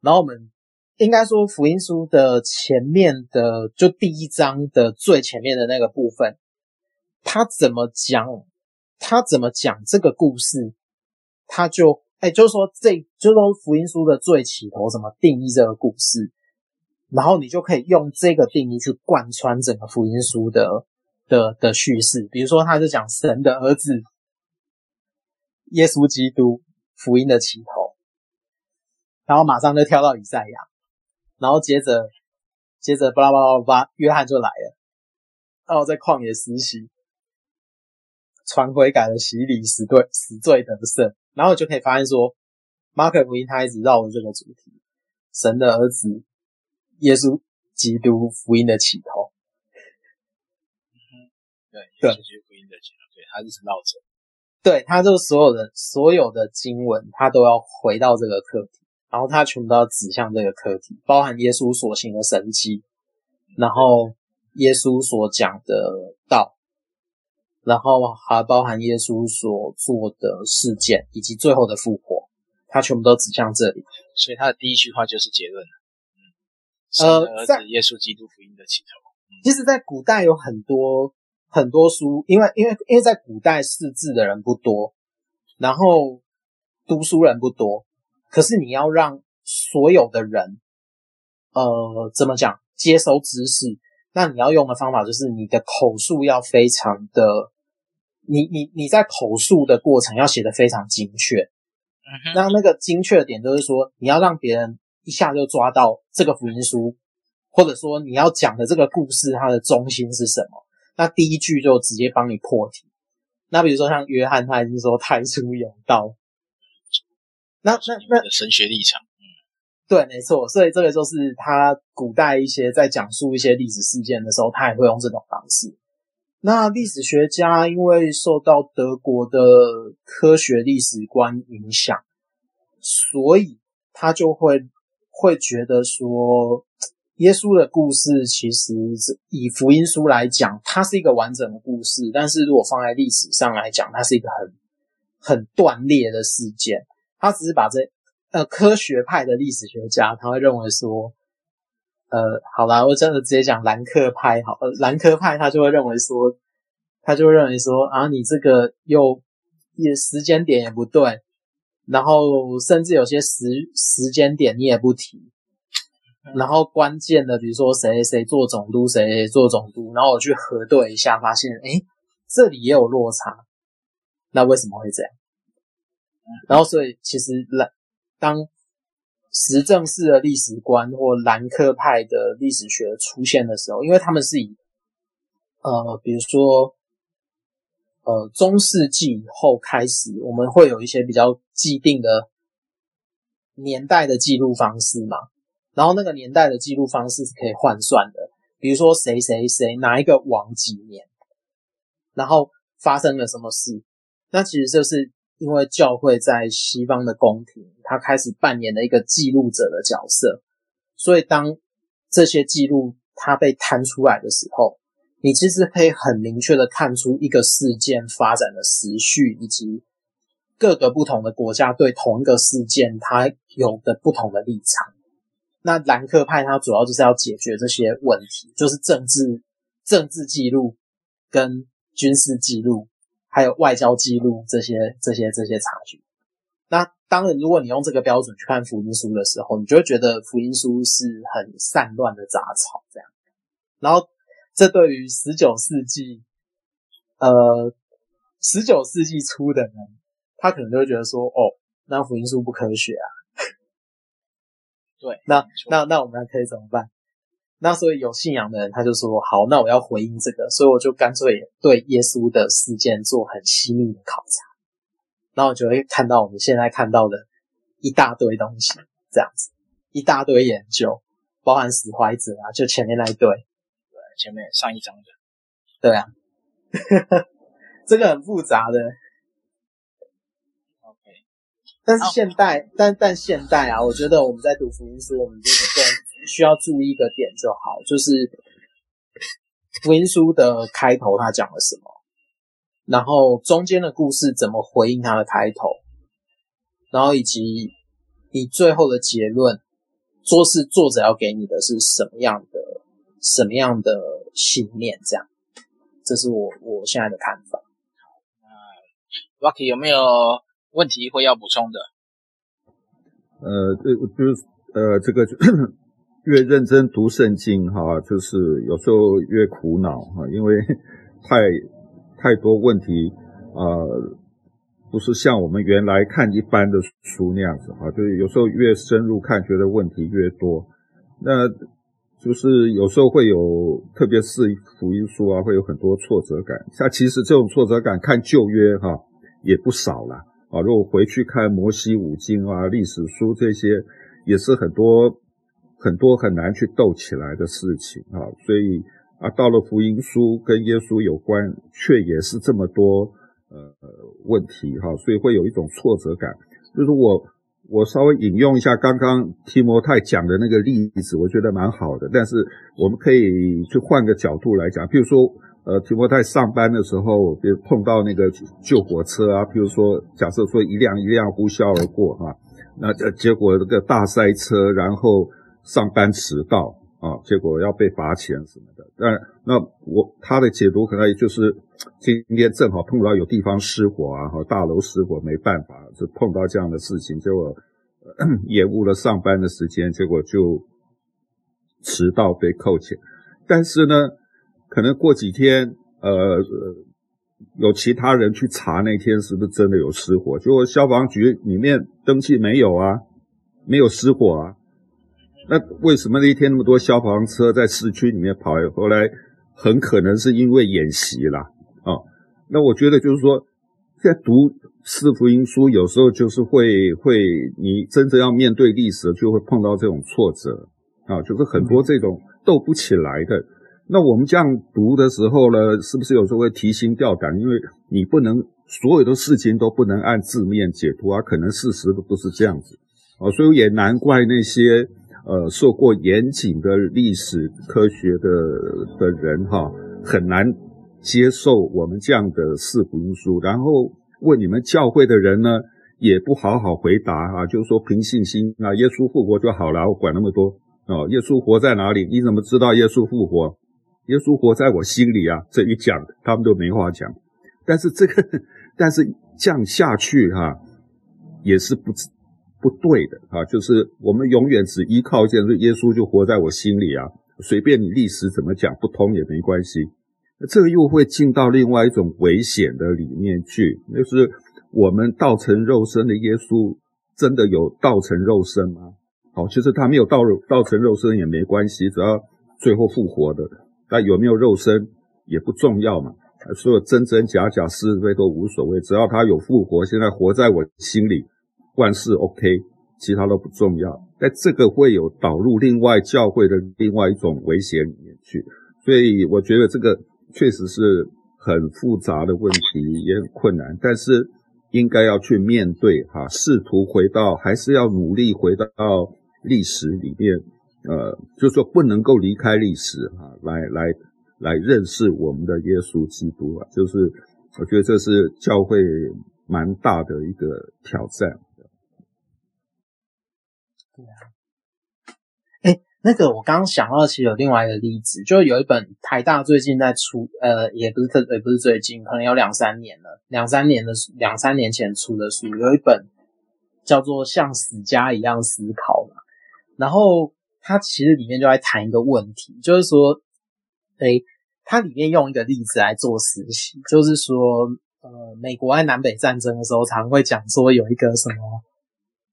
然后我们。应该说，福音书的前面的，就第一章的最前面的那个部分，他怎么讲，他怎么讲这个故事，他就，哎，就是说，这就是说福音书的最起头怎么定义这个故事，然后你就可以用这个定义去贯穿整个福音书的的的叙事。比如说，他是讲神的儿子耶稣基督福音的起头，然后马上就跳到以赛亚。然后接着，接着巴拉巴拉巴拉，约翰就来了。然后在旷野实习，传悔改的洗礼，死罪死罪得胜。然后就可以发现说，马可福音他一直绕着这个主题：神的儿子耶稣基督福音的起头。嗯，对对，福音的起头，对，他就是绕着。对，他就所有的所有的经文，他都要回到这个课题。然后他全部都要指向这个课题，包含耶稣所行的神迹，然后耶稣所讲的道，然后还包含耶稣所做的事件，以及最后的复活，他全部都指向这里。所以他的第一句话就是结论了。嗯，神的儿子耶稣基督福音的起头。其实，在古代有很多很多书，因为因为因为在古代识字的人不多，然后读书人不多。可是你要让所有的人，呃，怎么讲，接收知识，那你要用的方法就是你的口述要非常的，你你你在口述的过程要写的非常精确。嗯。那那个精确的点就是说，你要让别人一下就抓到这个福音书，或者说你要讲的这个故事它的中心是什么。那第一句就直接帮你破题。那比如说像约翰，他已经说太初有道。那那那神学立场，嗯，对，没错，所以这个就是他古代一些在讲述一些历史事件的时候，他也会用这种方式。那历史学家因为受到德国的科学历史观影响，所以他就会会觉得说，耶稣的故事其实是以福音书来讲，它是一个完整的故事，但是如果放在历史上来讲，它是一个很很断裂的事件。他只是把这呃科学派的历史学家，他会认为说，呃，好啦，我真的直接讲兰克派好，呃，兰克派他就会认为说，他就认为说啊，你这个又也时间点也不对，然后甚至有些时时间点你也不提，然后关键的比如说谁谁做总督，谁谁做总督，然后我去核对一下，发现哎，这里也有落差，那为什么会这样？然后，所以其实兰当实证式的历史观或兰科派的历史学出现的时候，因为他们是以呃，比如说呃中世纪以后开始，我们会有一些比较既定的年代的记录方式嘛。然后那个年代的记录方式是可以换算的，比如说谁谁谁哪一个王几年，然后发生了什么事，那其实就是。因为教会在西方的宫廷，他开始扮演了一个记录者的角色，所以当这些记录它被摊出来的时候，你其实可以很明确的看出一个事件发展的时序，以及各个不同的国家对同一个事件它有的不同的立场。那兰克派它主要就是要解决这些问题，就是政治政治记录跟军事记录。还有外交记录这些、这些、这些差距。那当然，如果你用这个标准去看福音书的时候，你就会觉得福音书是很散乱的杂草这样。然后，这对于十九世纪，呃，十九世纪初的人，他可能就会觉得说，哦，那福音书不科学啊。对，那那那我们还可以怎么办？那所以有信仰的人，他就说，好，那我要回应这个，所以我就干脆对耶稣的事件做很细腻的考察。然后就会看到我们现在看到的一大堆东西，这样子一大堆研究，包含史怀哲啊，就前面那一堆，对，前面上一章的，对啊，这个很复杂的。但是现代，哦、但但现代啊，我觉得我们在读福音书，我们就是更需要注意一个点就好，就是福音书的开头他讲了什么。然后中间的故事怎么回应它的开头，然后以及你最后的结论，说是作者要给你的是什么样的什么样的信念？这样，这是我我现在的看法。那 Rocky 有没有问题会要补充的？呃，这就是呃，这个越认真读圣经哈，就是有时候越苦恼哈，因为太。太多问题，呃，不是像我们原来看一般的书那样子哈，就是有时候越深入看，觉得问题越多。那就是有时候会有，特别是福音书啊，会有很多挫折感。像其实这种挫折感，看旧约哈也不少了啊。如果回去看摩西五经啊、历史书这些，也是很多很多很难去斗起来的事情啊，所以。啊，到了福音书跟耶稣有关，却也是这么多呃问题哈，所以会有一种挫折感。就是我我稍微引用一下刚刚提摩太讲的那个例子，我觉得蛮好的。但是我们可以去换个角度来讲，比如说呃提摩太上班的时候，比如碰到那个救火车啊，比如说假设说一辆一辆呼啸而过哈，那结果这个大塞车，然后上班迟到。啊，结果要被罚钱什么的。但那我他的解读可能也就是今天正好碰到有地方失火啊，和大楼失火，没办法，就碰到这样的事情，结果延误了上班的时间，结果就迟到被扣钱。但是呢，可能过几天，呃，有其他人去查那天是不是真的有失火，结果消防局里面登记没有啊，没有失火啊。那为什么那一天那么多消防车在市区里面跑？后来很可能是因为演习啦。哦，那我觉得就是说，在读四福音书，有时候就是会会，你真正要面对历史，就会碰到这种挫折啊，就是很多这种斗不起来的。那我们这样读的时候呢，是不是有时候会提心吊胆？因为你不能所有的事情都不能按字面解读啊，可能事实都不是这样子啊，所以也难怪那些。呃，受过严谨的历史科学的的人哈，很难接受我们这样的四福音书。然后问你们教会的人呢，也不好好回答啊，就是说凭信心啊，耶稣复活就好了，我管那么多哦。耶稣活在哪里？你怎么知道耶稣复活？耶稣活在我心里啊！这一讲，他们都没话讲。但是这个，但是这样下去哈，也是不。不对的啊，就是我们永远只依靠这样，耶稣就活在我心里啊，随便你历史怎么讲不通也没关系。这个又会进到另外一种危险的里面去，就是我们道成肉身的耶稣真的有道成肉身吗？好，其实他没有道道成肉身也没关系，只要最后复活的，那有没有肉身也不重要嘛，所有真真假假是非都无所谓，只要他有复活，现在活在我心里。万事 OK，其他都不重要，但这个会有导入另外教会的另外一种危险里面去，所以我觉得这个确实是很复杂的问题，也很困难，但是应该要去面对哈，试图回到，还是要努力回到历史里面，呃，就是说不能够离开历史哈，来来来认识我们的耶稣基督啊，就是我觉得这是教会蛮大的一个挑战。对啊，哎，那个我刚刚想到，其实有另外一个例子，就有一本台大最近在出，呃，也不是特，也不是最近，可能有两三年了，两三年的两三年前出的书，有一本叫做像死家一样思考嘛。然后它其实里面就在谈一个问题，就是说，诶，它里面用一个例子来做实习，就是说，呃，美国在南北战争的时候，常会讲说有一个什么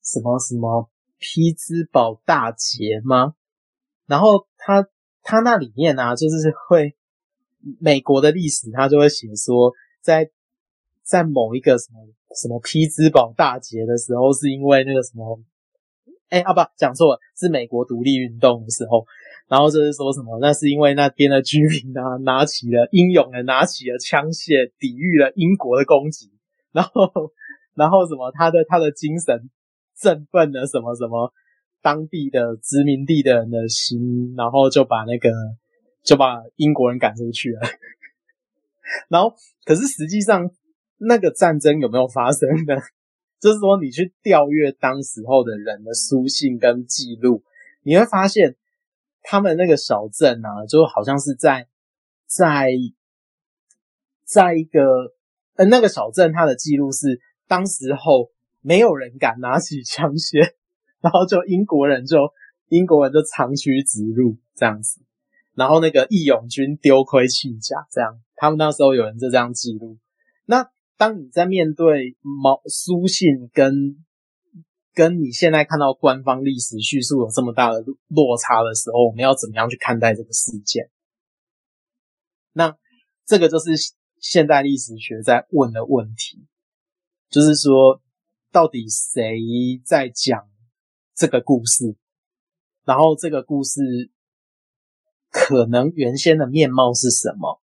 什么什么匹兹堡大捷吗？然后他他那里面呢、啊，就是会美国的历史，他就会写说，在在某一个什么什么匹兹堡大捷的时候，是因为那个什么，哎啊不，讲错了，是美国独立运动的时候，然后就是说什么，那是因为那边的居民啊，拿起了英勇的拿起了枪械，抵御了英国的攻击，然后然后什么，他的他的精神振奋了什么什么。当地的殖民地的人的心，然后就把那个就把英国人赶出去了。然后，可是实际上那个战争有没有发生呢？就是说，你去调阅当时候的人的书信跟记录，你会发现他们那个小镇啊，就好像是在在在一个呃那个小镇，它的记录是当时候没有人敢拿起枪械。然后就英国人就英国人就长驱直入这样子，然后那个义勇军丢盔弃甲这样，他们那时候有人就这样记录。那当你在面对毛书信跟跟你现在看到官方历史叙述有这么大的落差的时候，我们要怎么样去看待这个事件？那这个就是现代历史学在问的问题，就是说到底谁在讲？这个故事，然后这个故事可能原先的面貌是什么？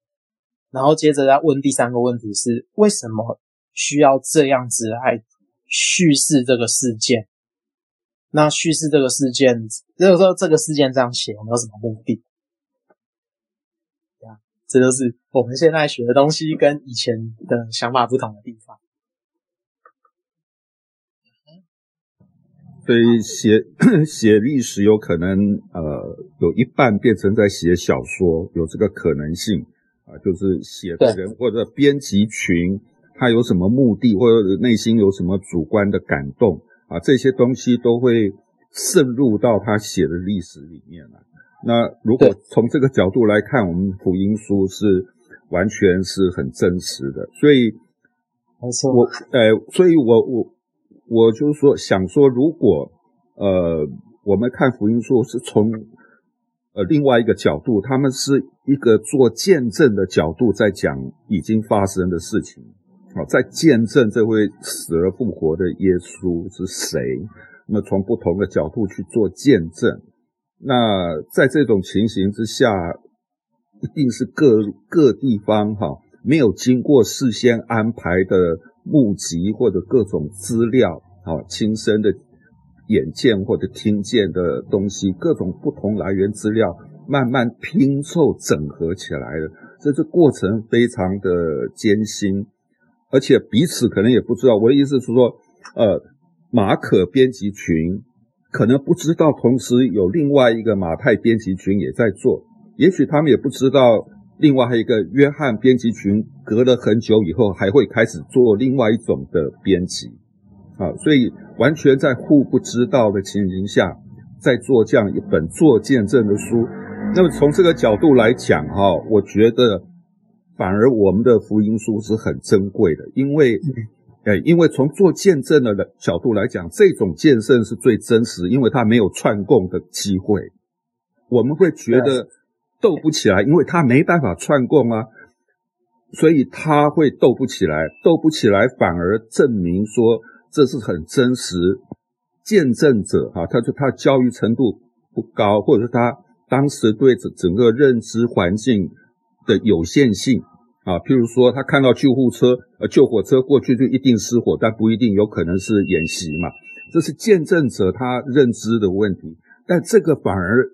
然后接着再问第三个问题是：为什么需要这样子来叙事这个事件？那叙事这个事件，如果说这个事件这样写，有没有什么目的？对啊，这就是我们现在学的东西跟以前的想法不同的地方。所以写 写历史有可能，呃，有一半变成在写小说，有这个可能性啊，就是写的人或者编辑群，他有什么目的，或者内心有什么主观的感动啊，这些东西都会渗入到他写的历史里面来。那如果从这个角度来看，我们福音书是完全是很真实的，所以，我，呃，所以我我。我就是说，想说，如果呃，我们看福音书是从呃另外一个角度，他们是一个做见证的角度在讲已经发生的事情，好，在见证这位死而复活的耶稣是谁？那么从不同的角度去做见证，那在这种情形之下，一定是各各地方哈没有经过事先安排的。目击或者各种资料，啊，亲身的眼见或者听见的东西，各种不同来源资料，慢慢拼凑整合起来的，这这过程非常的艰辛，而且彼此可能也不知道。我的意思是说，呃，马可编辑群可能不知道，同时有另外一个马太编辑群也在做，也许他们也不知道。另外还有一个约翰编辑群，隔了很久以后还会开始做另外一种的编辑，啊，所以完全在互不知道的情形下，在做这样一本做见证的书。那么从这个角度来讲，哈，我觉得反而我们的福音书是很珍贵的，因为，哎，因为从做见证的角度来讲，这种见证是最真实，因为它没有串供的机会，我们会觉得。斗不起来，因为他没办法串供啊，所以他会斗不起来，斗不起来反而证明说这是很真实。见证者哈，他说他教育程度不高，或者是他当时对整整个认知环境的有限性啊，譬如说他看到救护车呃救火车过去就一定失火，但不一定有可能是演习嘛，这是见证者他认知的问题，但这个反而。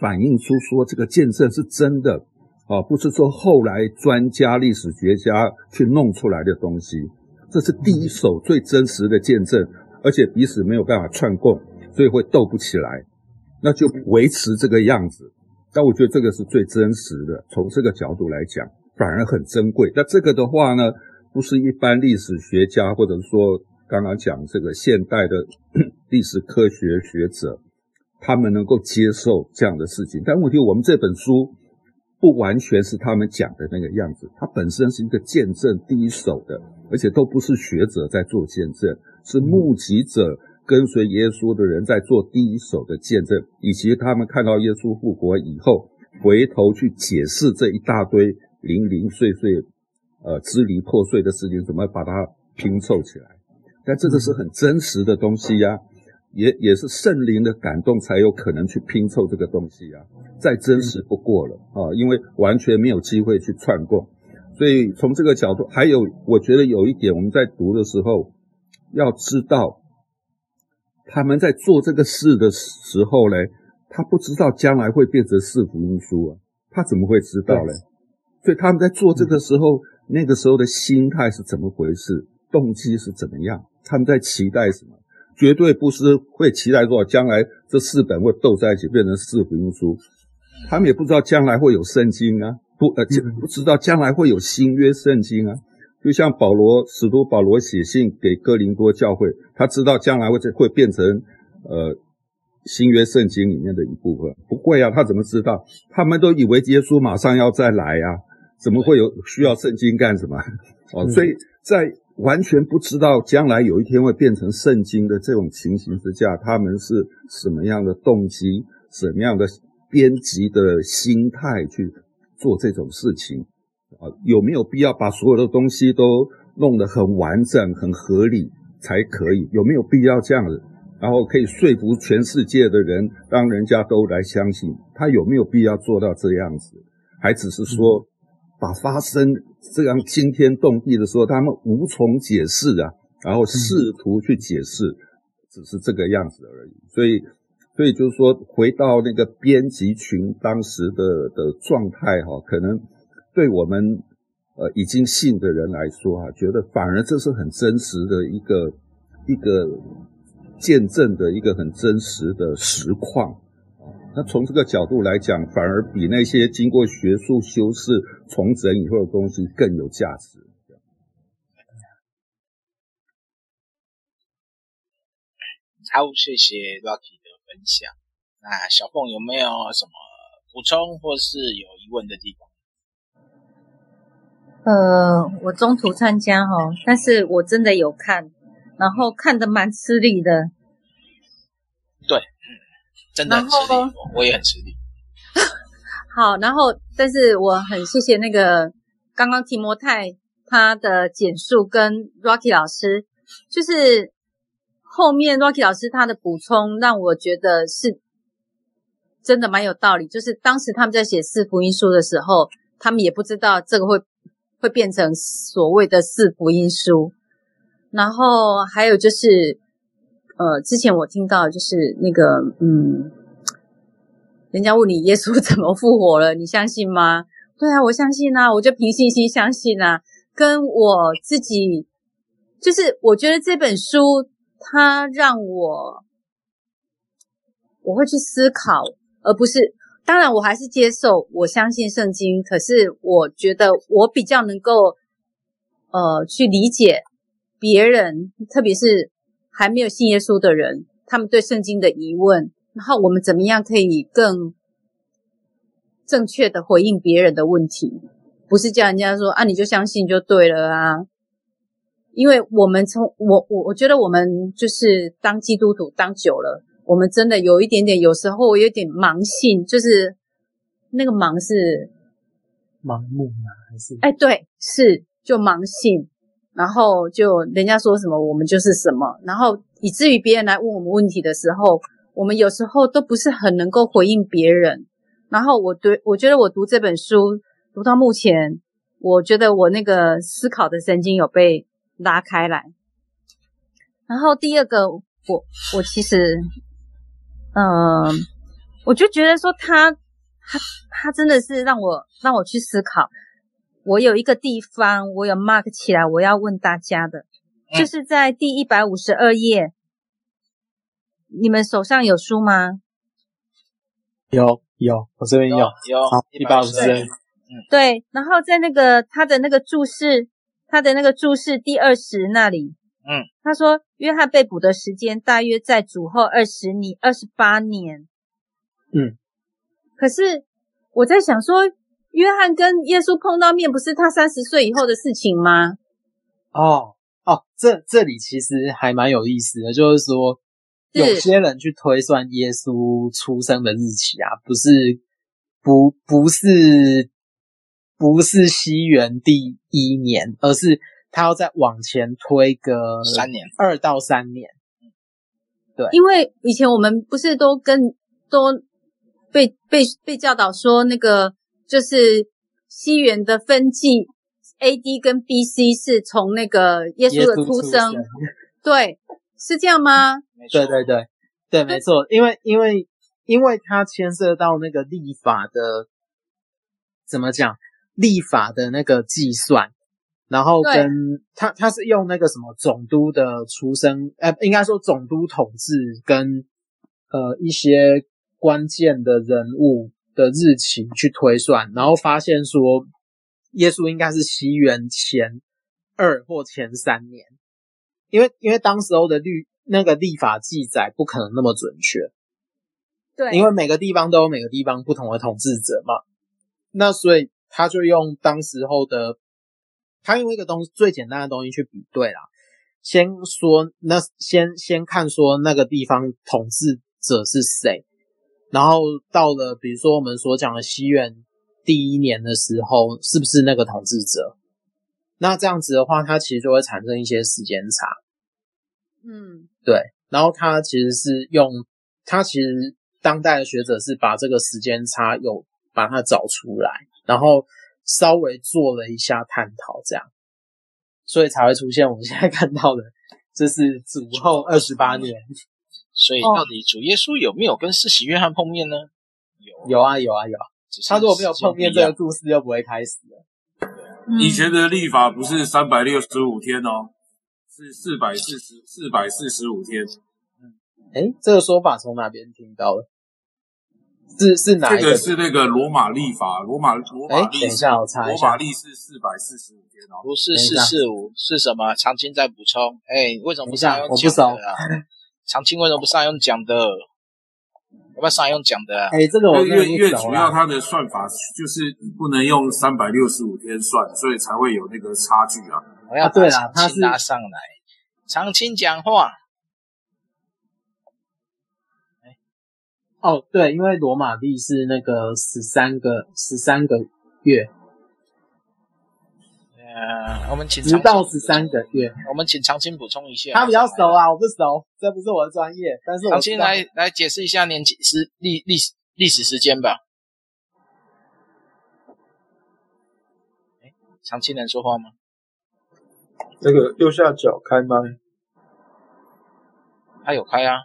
反映出说这个见证是真的，啊，不是说后来专家历史学家去弄出来的东西，这是第一手最真实的见证，而且彼此没有办法串供，所以会斗不起来，那就维持这个样子。但我觉得这个是最真实的，从这个角度来讲，反而很珍贵。那这个的话呢，不是一般历史学家或者说刚刚讲这个现代的 历史科学学者，他们能够接受这样的事情。但问题，我们这本书不完全是他们讲的那个样子，它本身是一个见证第一手的，而且都不是学者在做见证，是目击者跟随耶稣的人在做第一手的见证，以及他们看到耶稣复活以后，回头去解释这一大堆零零碎碎。呃，支离破碎的事情怎么把它拼凑起来？但这个是很真实的东西呀，也也是圣灵的感动才有可能去拼凑这个东西啊，再真实不过了啊！因为完全没有机会去串供，所以从这个角度，还有我觉得有一点，我们在读的时候要知道，他们在做这个事的时候呢，他不知道将来会变成四福音书啊，他怎么会知道呢？所以他们在做这个时候。那个时候的心态是怎么回事？动机是怎么样？他们在期待什么？绝对不是会期待说将来这四本会斗在一起变成四福音书。他们也不知道将来会有圣经啊，不呃，不知道将来会有新约圣经啊。就像保罗，使徒保罗写信给哥林多教会，他知道将来会会变成呃新约圣经里面的一部分。不会啊，他怎么知道？他们都以为耶稣马上要再来啊。怎么会有需要圣经干什么？哦，所以在完全不知道将来有一天会变成圣经的这种情形之下，他们是什么样的动机、什么样的编辑的心态去做这种事情？啊，有没有必要把所有的东西都弄得很完整、很合理才可以？有没有必要这样子？然后可以说服全世界的人，让人家都来相信？他有没有必要做到这样子？还只是说？把发生这样惊天动地的时候，他们无从解释啊，然后试图去解释，只是这个样子而已。所以，所以就是说，回到那个编辑群当时的的状态哈，可能对我们呃已经信的人来说哈，觉得反而这是很真实的一个一个见证的一个很真实的实况。那从这个角度来讲，反而比那些经过学术修饰、重整以后的东西更有价值。好，谢谢 Rocky 的分享。那小凤有没有什么补充或是有疑问的地方？呃，我中途参加哈，但是我真的有看，然后看得蛮吃力的。对。真的很吃力，我也很吃力。好，然后，但是我很谢谢那个刚刚提摩太他的简述跟 Rocky 老师，就是后面 Rocky 老师他的补充，让我觉得是真的蛮有道理。就是当时他们在写四福音书的时候，他们也不知道这个会会变成所谓的四福音书。然后还有就是。呃，之前我听到就是那个，嗯，人家问你耶稣怎么复活了，你相信吗？对啊，我相信啊，我就凭信心相信啊。跟我自己，就是我觉得这本书它让我我会去思考，而不是，当然我还是接受，我相信圣经。可是我觉得我比较能够呃去理解别人，特别是。还没有信耶稣的人，他们对圣经的疑问，然后我们怎么样可以更正确的回应别人的问题？不是叫人家说啊，你就相信就对了啊。因为我们从我我我觉得我们就是当基督徒当久了，我们真的有一点点，有时候有点盲信，就是那个盲是盲目吗？还是哎，对，是就盲信。然后就人家说什么，我们就是什么，然后以至于别人来问我们问题的时候，我们有时候都不是很能够回应别人。然后我对我觉得我读这本书读到目前，我觉得我那个思考的神经有被拉开来。然后第二个，我我其实，嗯、我就觉得说他他他真的是让我让我去思考。我有一个地方，我有 mark 起来，我要问大家的，就是在第一百五十二页。你们手上有书吗？有有，我这边有。有。好，一百五十二。嗯，对。然后在那个他的那个注释，他的那个注释第二十那里，嗯，他说约翰被捕的时间大约在主后二十年二十八年。嗯，可是我在想说，约翰跟耶稣碰到面，不是他三十岁以后的事情吗？哦哦，这这里其实还蛮有意思的，就是说有些人去推算耶稣出生的日期啊，不是不不是不是西元第一年，而是他要再往前推个三年，二到三年。对，因为以前我们不是都跟都被被被教导说，那个就是西元的分纪。A.D. 跟 B.C. 是从那个耶稣的出生，出生对，是这样吗？对对对对，没错，因为因为因为它牵涉到那个立法的怎么讲，立法的那个计算，然后跟他他是用那个什么总督的出生，呃，应该说总督统治跟呃一些关键的人物的日期去推算，然后发现说。耶稣应该是西元前二或前三年，因为因为当时候的律那个历法记载不可能那么准确，对，因为每个地方都有每个地方不同的统治者嘛，那所以他就用当时候的，他用一个东西最简单的东西去比对啦，先说那先先看说那个地方统治者是谁，然后到了比如说我们所讲的西元。第一年的时候，是不是那个统治者？那这样子的话，它其实就会产生一些时间差。嗯，对。然后它其实是用，它其实当代的学者是把这个时间差有把它找出来，然后稍微做了一下探讨，这样，所以才会出现我们现在看到的，这是主后二十八年。所以到底主耶稣有没有跟世袭约翰碰面呢？有，有啊，有啊，有啊。他如果没有碰面，这个故事就不会开始了。以前的历法不是三百六十五天哦，是四百四十四百四十五天。嗯，哎，这个说法从哪边听到的？是是哪一个？这个是那个罗马历法，罗马罗马历。等一下，我查一下。罗马历是四百四十五天哦，不是四四五，是什么？长青在补充。哎，为什么不上用讲的啊？我不熟。长青为什么不上用讲的？要不要上用讲的？哎，这个我越越主要它的算法就是不能用三百六十五天算，所以才会有那个差距啊。我要把长青拉上来，长青讲话。哦，对，因为罗马历是那个十三个十三个月。呃，我们请直到十三个月，我们请长青补充一下。他比较熟啊，我不熟，这不是我的专业。但是我长青来来解释一下年纪时历历史历史时间吧。哎，长青能说话吗？那个右下角开麦，他有开啊，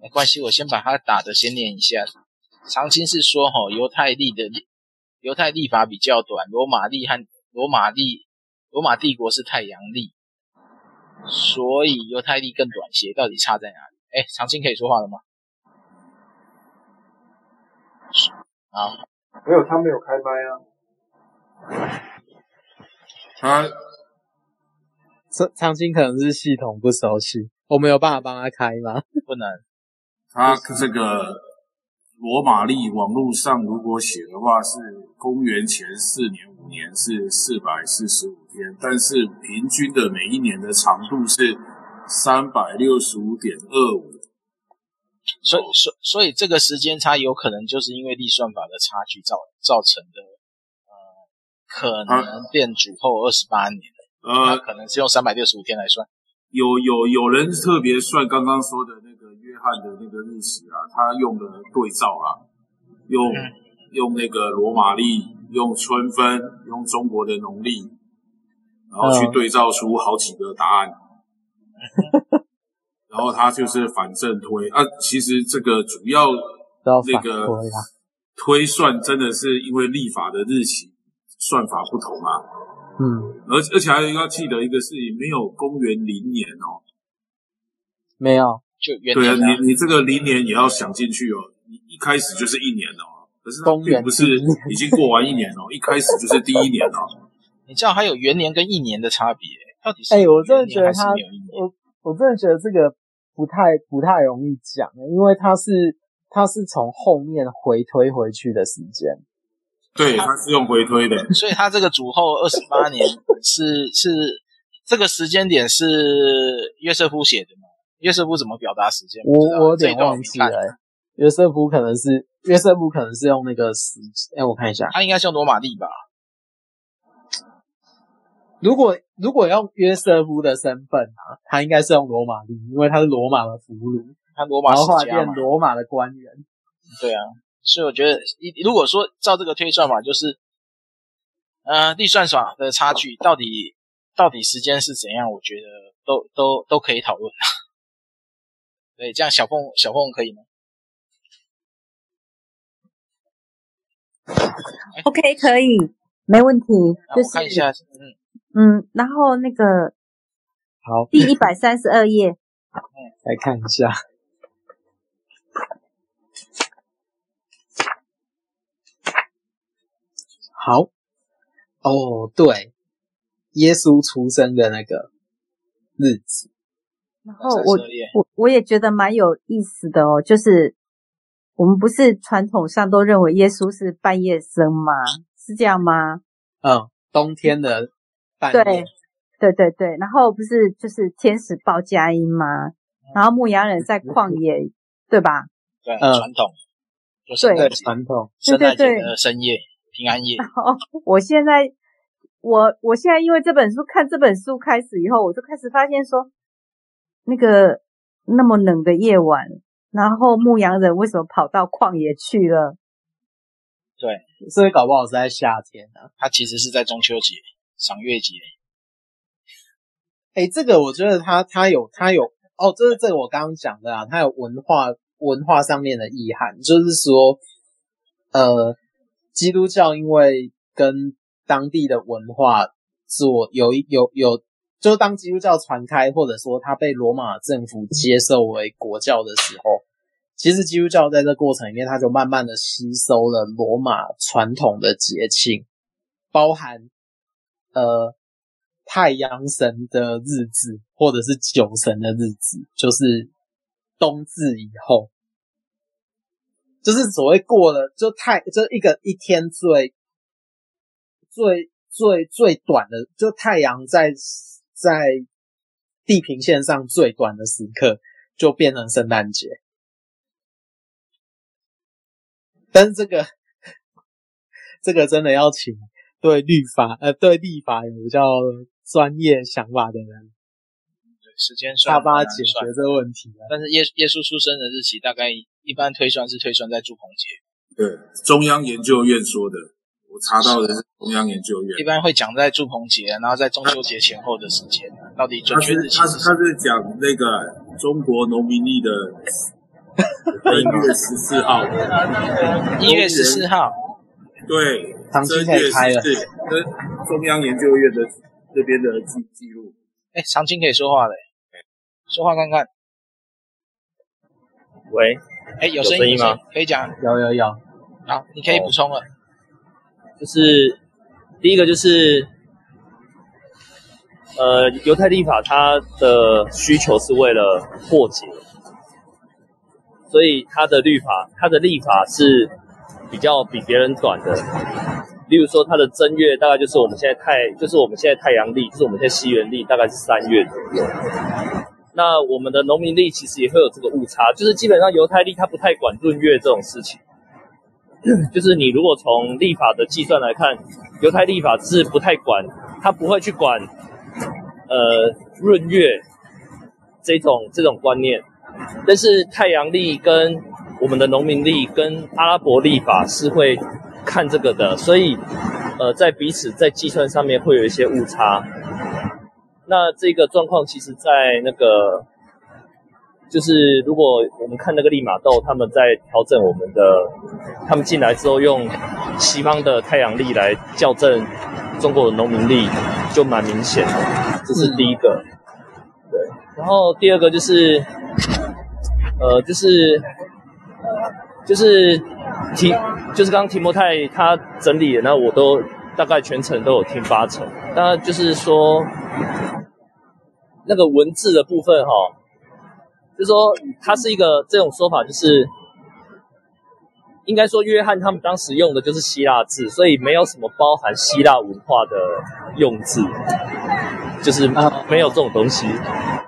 没关系，我先把他打的先念一下。长青是说，吼，犹太历的。犹太历法比较短，罗马历和罗马历、罗马帝国是太阳历，所以犹太历更短些。到底差在哪里？哎，长青可以说话了吗？啊，没有，他没有开麦啊。他长长青可能是系统不熟悉，我没有办法帮他开吗？不能，他这个。罗马历网络上如果写的话是公元前四年五年是四百四十五天，但是平均的每一年的长度是三百六十五点二五，所以所所以这个时间差有可能就是因为历算法的差距造造成的，呃，可能变主后二十八年，呃，可能是用三百六十五天来算。有有有人特别算刚刚说的那翰的那个历史啊，他用的对照啊，用用那个罗马历，用春分，用中国的农历，然后去对照出好几个答案，然后他就是反正推啊。其实这个主要那个推算真的是因为历法的日期算法不同啊。嗯，而而且还要记得一个事情，没有公元零年哦，没有。就元对啊，你你这个零年也要想进去哦。你一开始就是一年哦，可是冬并不是已经过完一年哦，一开始就是第一年哦。你这样还有元年跟一年的差别？到底是哎、欸，我真的觉得他，我我真的觉得这个不太不太容易讲，因为他是他是从后面回推回去的时间。对，他是用回推的，所以他这个主后二十八年是是这个时间点是约瑟夫写的吗？约瑟夫怎么表达时间？我我有点忘记了、欸。约瑟夫可能是约瑟夫可能是用那个时，哎，我看一下，他应该是用罗马历吧？如果如果用约瑟夫的身份啊，他应该是用罗马历，因为他是罗马的俘虏，他罗马然后后来变罗马的官员。对啊。所以我觉得，如果说照这个推算法，就是，呃，历算法的差距到底到底时间是怎样？我觉得都都都可以讨论。对，这样小凤小凤可以吗？OK，可以，没问题。就是看一下，嗯嗯，然后那个好，第一百三十二页，来看一下。好，哦，对，耶稣出生的那个日子，然后我我我也觉得蛮有意思的哦，就是我们不是传统上都认为耶稣是半夜生吗？是这样吗？嗯，冬天的半夜，对对对对，然后不是就是天使报佳音吗？然后牧羊人在旷野，对吧？对，传统，对传统，圣诞节的深夜。平安夜。哦，我现在，我我现在因为这本书看这本书开始以后，我就开始发现说，那个那么冷的夜晚，然后牧羊人为什么跑到旷野去了？对，所以搞不好是在夏天啊。他其实是在中秋节、赏月节。哎，这个我觉得他他有他有哦，这是这个我刚刚讲的啊，他有文化文化上面的遗憾，就是说，呃。基督教因为跟当地的文化做有有有，就当基督教传开，或者说它被罗马政府接受为国教的时候，其实基督教在这过程里面，它就慢慢的吸收了罗马传统的节庆，包含呃太阳神的日子，或者是酒神的日子，就是冬至以后。就是所谓过了，就太就一个一天最最最最短的，就太阳在在地平线上最短的时刻，就变成圣诞节。但是这个这个真的要请对律法呃对立法有比较专业想法的人，时间算大巴解决这个问题。但是耶耶稣出生的日期大概。一般推算是推算在住棚节，对，中央研究院说的，我查到的是中央研究院。一般会讲在祝棚节，然后在中秋节前后的时间，到底准确日期是？他是他是讲那个中国农民历的 一月十四号，一月十四号，对，正月开了，跟中央研究院的这边的记记录。哎，长青可以说话嘞，说话看看。喂。哎，有声音吗？可以讲，有有有。好，你可以补充了。就是第一个就是，呃，犹太历法它的需求是为了过节，所以它的律法，它的历法是比较比别人短的。例如说，它的正月大概就是我们现在太，就是我们现在太阳历，就是我们现在西元历，大概是三月左右。那我们的农民历其实也会有这个误差，就是基本上犹太历它不太管闰月这种事情，就是你如果从历法的计算来看，犹太历法是不太管，它不会去管呃闰月这种这种观念，但是太阳历跟我们的农民历跟阿拉伯历法是会看这个的，所以呃在彼此在计算上面会有一些误差。那这个状况，其实，在那个，就是如果我们看那个利玛窦，他们在调整我们的，他们进来之后用西方的太阳历来校正中国的农民历，就蛮明显的。这是第一个，对。然后第二个就是，呃，就是，就是提，就是刚刚提摩太他整理的，那我都大概全程都有听八成。那就是说。那个文字的部分哈，就是说他是一个这种说法，就是应该说约翰他们当时用的就是希腊字，所以没有什么包含希腊文化的用字，就是没有这种东西，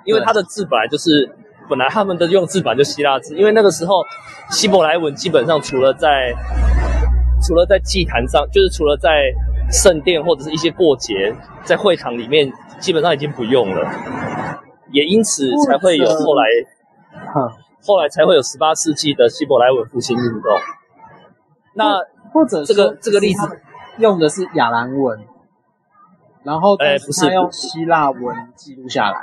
因为他的字本来就是本来他们的用字本来就希腊字，因为那个时候希伯来文基本上除了在除了在祭坛上，就是除了在圣殿或者是一些过节，在会堂里面。基本上已经不用了，也因此才会有后来，后来才会有十八世纪的希伯来文复兴运动。那或者这个这个例子。用的是亚兰文，然后哎不是用希腊文记录下来，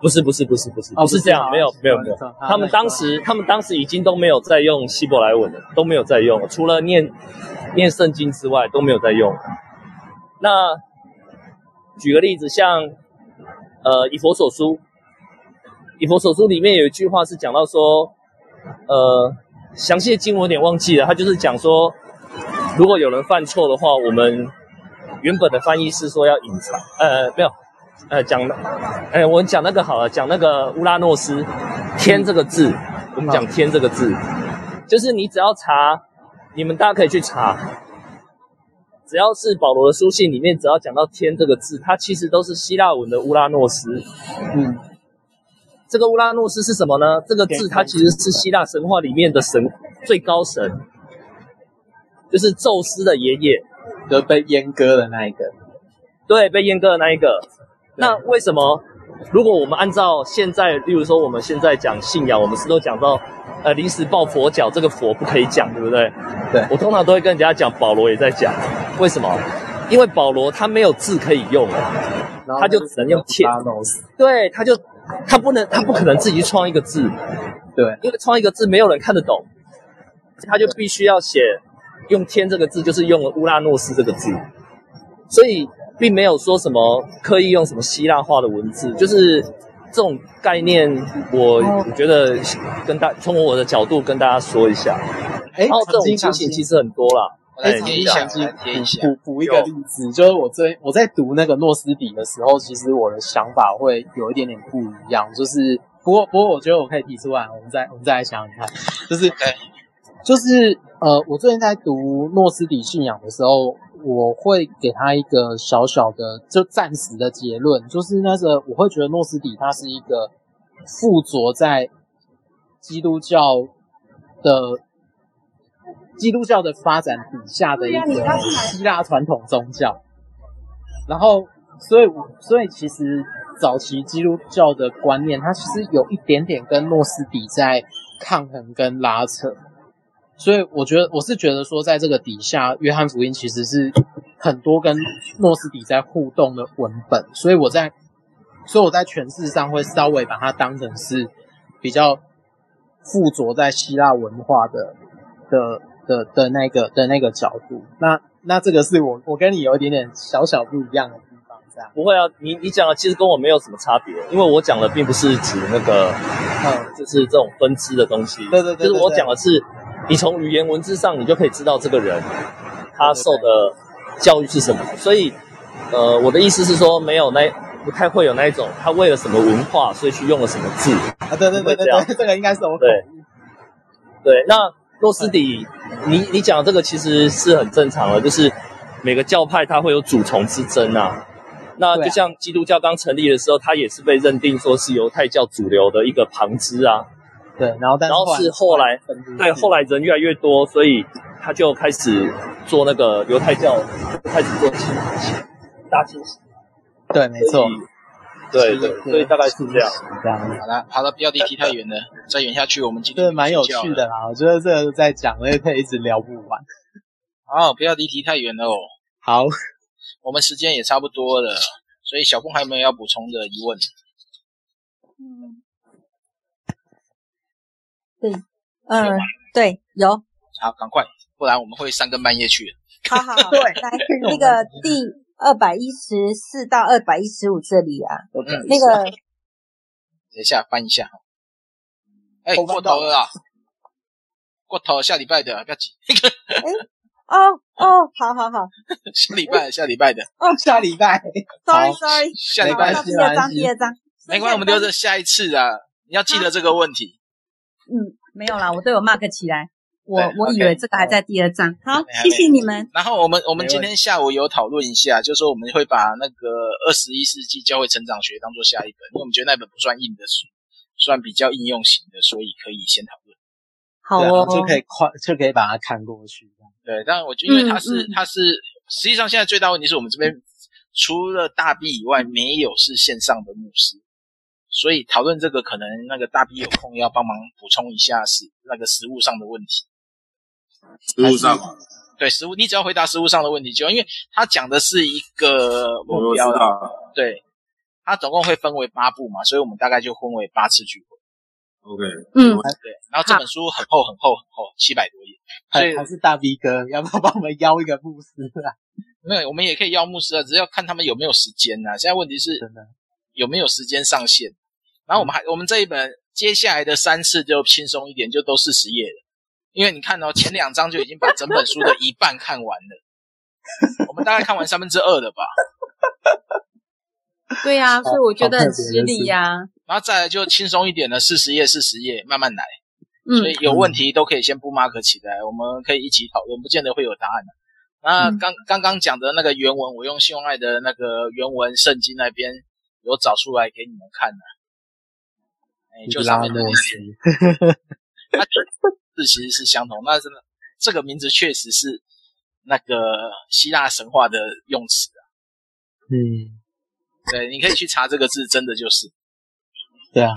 不是不是不是不是不是这样，没有没有。没有，他们当时他们当时已经都没有在用希伯来文了，都没有在用，除了念念圣经之外都没有在用。那。举个例子，像，呃，以佛所书，以佛所书里面有一句话是讲到说，呃，详细的经文有点忘记了，他就是讲说，如果有人犯错的话，我们原本的翻译是说要隐藏，呃，没有，呃，讲，哎，我们讲那个好了，讲那个乌拉诺斯，天这个字，我们讲天这个字，就是你只要查，你们大家可以去查。只要是保罗的书信里面，只要讲到“天”这个字，它其实都是希腊文的乌拉诺斯。嗯，这个乌拉诺斯是什么呢？这个字它其实是希腊神话里面的神最高神，就是宙斯的爷爷，就被阉割的那一个。对，被阉割的那一个。那为什么？如果我们按照现在，例如说我们现在讲信仰，我们是都讲到。呃，临时抱佛脚，这个佛不可以讲，对不对？对，我通常都会跟人家讲，保罗也在讲，为什么？因为保罗他没有字可以用，他就只能用天。对，他就他不能，他不可能自己去创一个字，对，因为创一个字没有人看得懂，他就必须要写用天这个字，就是用了乌拉诺斯这个字，所以并没有说什么刻意用什么希腊化的文字，就是。这种概念我，我我觉得跟大从我的角度跟大家说一下。哎，然后这种情形其实很多啦。哎，贴一下，补补一个例子，就是我最我在读那个诺斯底的时候，其实我的想法会有一点点不一样。就是不过不过，我觉得我可以提出来，我们再我们再来想想看。就是就是呃，我最近在读诺斯底信仰的时候。我会给他一个小小的，就暂时的结论，就是那个我会觉得诺斯底它是一个附着在基督教的基督教的发展底下的一个希腊传统宗教，然后所以所以其实早期基督教的观念，它其实有一点点跟诺斯底在抗衡跟拉扯。所以我觉得，我是觉得说，在这个底下，约翰福音其实是很多跟诺斯底在互动的文本，所以我在，所以我在诠释上会稍微把它当成是比较附着在希腊文化的的的的那个的那个角度。那那这个是我我跟你有一点点小小不一样的地方，这样。不会啊，你你讲的其实跟我没有什么差别，因为我讲的并不是指那个，嗯，就是这种分支的东西。对对对，对，就是我讲的是。你从语言文字上，你就可以知道这个人他受的教育是什么。所以，呃，我的意思是说，没有那不太会有那一种，他为了什么文化，所以去用了什么字啊？对对对对对，这个应该是我对。对，那诺斯底，你你讲这个其实是很正常的，就是每个教派它会有主从之争啊。那就像基督教刚成立的时候，它也是被认定说是犹太教主流的一个旁支啊。对，然后但是然后是后来，对，后来人越来越多，所以他就开始做那个犹太教，开始做清洗，大清洗。对，没错。对对，所以大概是这样。这样。好了，好了，不要离题太远了，再远下去我们今天蛮有趣的啦。我觉得这个在讲，也可以一直聊不完。好，不要离题太远了哦。好，我们时间也差不多了，所以小峰还有没有要补充的疑问？嗯。对，嗯，对，有。好，赶快，不然我们会三更半夜去。好好好，对，来那个第二百一十四到二百一十五这里啊，嗯，那个，等一下翻一下。哎，过头了啊，过头，下礼拜的，不要急。哎，哦哦，好好好，下礼拜，下礼拜的。哦，下礼拜。Sorry Sorry，下礼拜第二张，第二张。没关系，我们留着下一次啊。你要记得这个问题。嗯，没有啦，我都有 mark 起来。我我以为这个还在第二章。好，谢谢你们。然后我们我们今天下午有讨论一下，就是说我们会把那个二十一世纪教会成长学当做下一本，因为我们觉得那本不算硬的书，算比较应用型的，所以可以先讨论。好哦，就可以快就可以把它看过去。对，但我觉得因为它是它是实际上现在最大问题是我们这边除了大 B 以外，没有是线上的牧师，所以讨论这个可能那个大 B 有空要帮忙补充一下是那个实物上的问题。实物上嘛，对实物，你只要回答实物上的问题就，因为他讲的是一个目标啦，对，他总共会分为八步嘛，所以我们大概就分为八次聚会。OK，嗯，对，然后这本书很厚很厚很厚，七百多页，所以还是大 B 哥，要不要帮我们邀一个牧师啊？没有，我们也可以邀牧师啊，只要看他们有没有时间呐。现在问题是有没有时间上线，然后我们还我们这一本接下来的三次就轻松一点，就都四十页了。因为你看哦，前两章就已经把整本书的一半看完了，我们大概看完三分之二了吧？对呀、啊，所以我觉得很吃力呀、啊。然后再来就轻松一点的，四十页、四十页，慢慢来。所以有问题都可以先 bookmark 起来，我们可以一起讨论，不见得会有答案的。那刚刚刚讲的那个原文，我用信望爱的那个原文圣经那边有找出来给你们看的。哎，就上面的那些。字其实是相同，那真的这个名字确实是那个希腊神话的用词啊。嗯，对，你可以去查这个字，真的就是。对啊，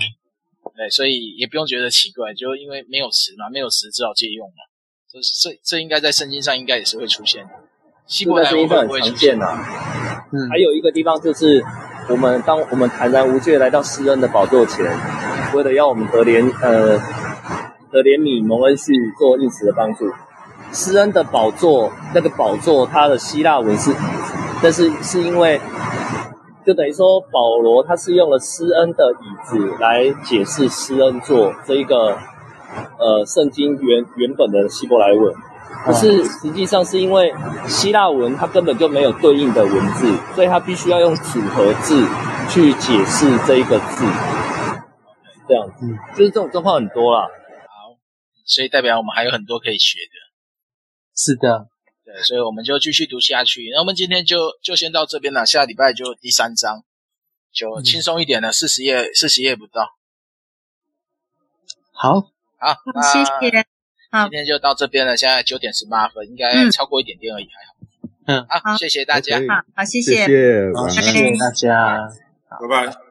对，所以也不用觉得奇怪，就因为没有词嘛，没有词只好借用嘛。就是这这应该在圣经上应该也是会出现的。希伯来文会不会出现啊？嗯，还有一个地方就是我们当我们坦然无惧来到施恩的宝座前，为了要我们得怜呃。的怜悯蒙恩续做应时的帮助，施恩的宝座，那个宝座，它的希腊文是，但是是因为，就等于说保罗他是用了施恩的椅子来解释施恩座这一个，呃，圣经原原本的希伯来文，可是实际上是因为希腊文它根本就没有对应的文字，所以它必须要用组合字去解释这一个字，这样子，就是这种状况很多啦。所以代表我们还有很多可以学的，是的，对，所以我们就继续读下去。那我们今天就就先到这边了，下礼拜就第三章，就轻松一点了，四十页，四十页不到。好，好，谢谢。今天就到这边了，现在九点十八分，应该超过一点点而已，还好。嗯，好，谢谢大家，好，好，谢谢，谢谢，谢谢大家，拜拜。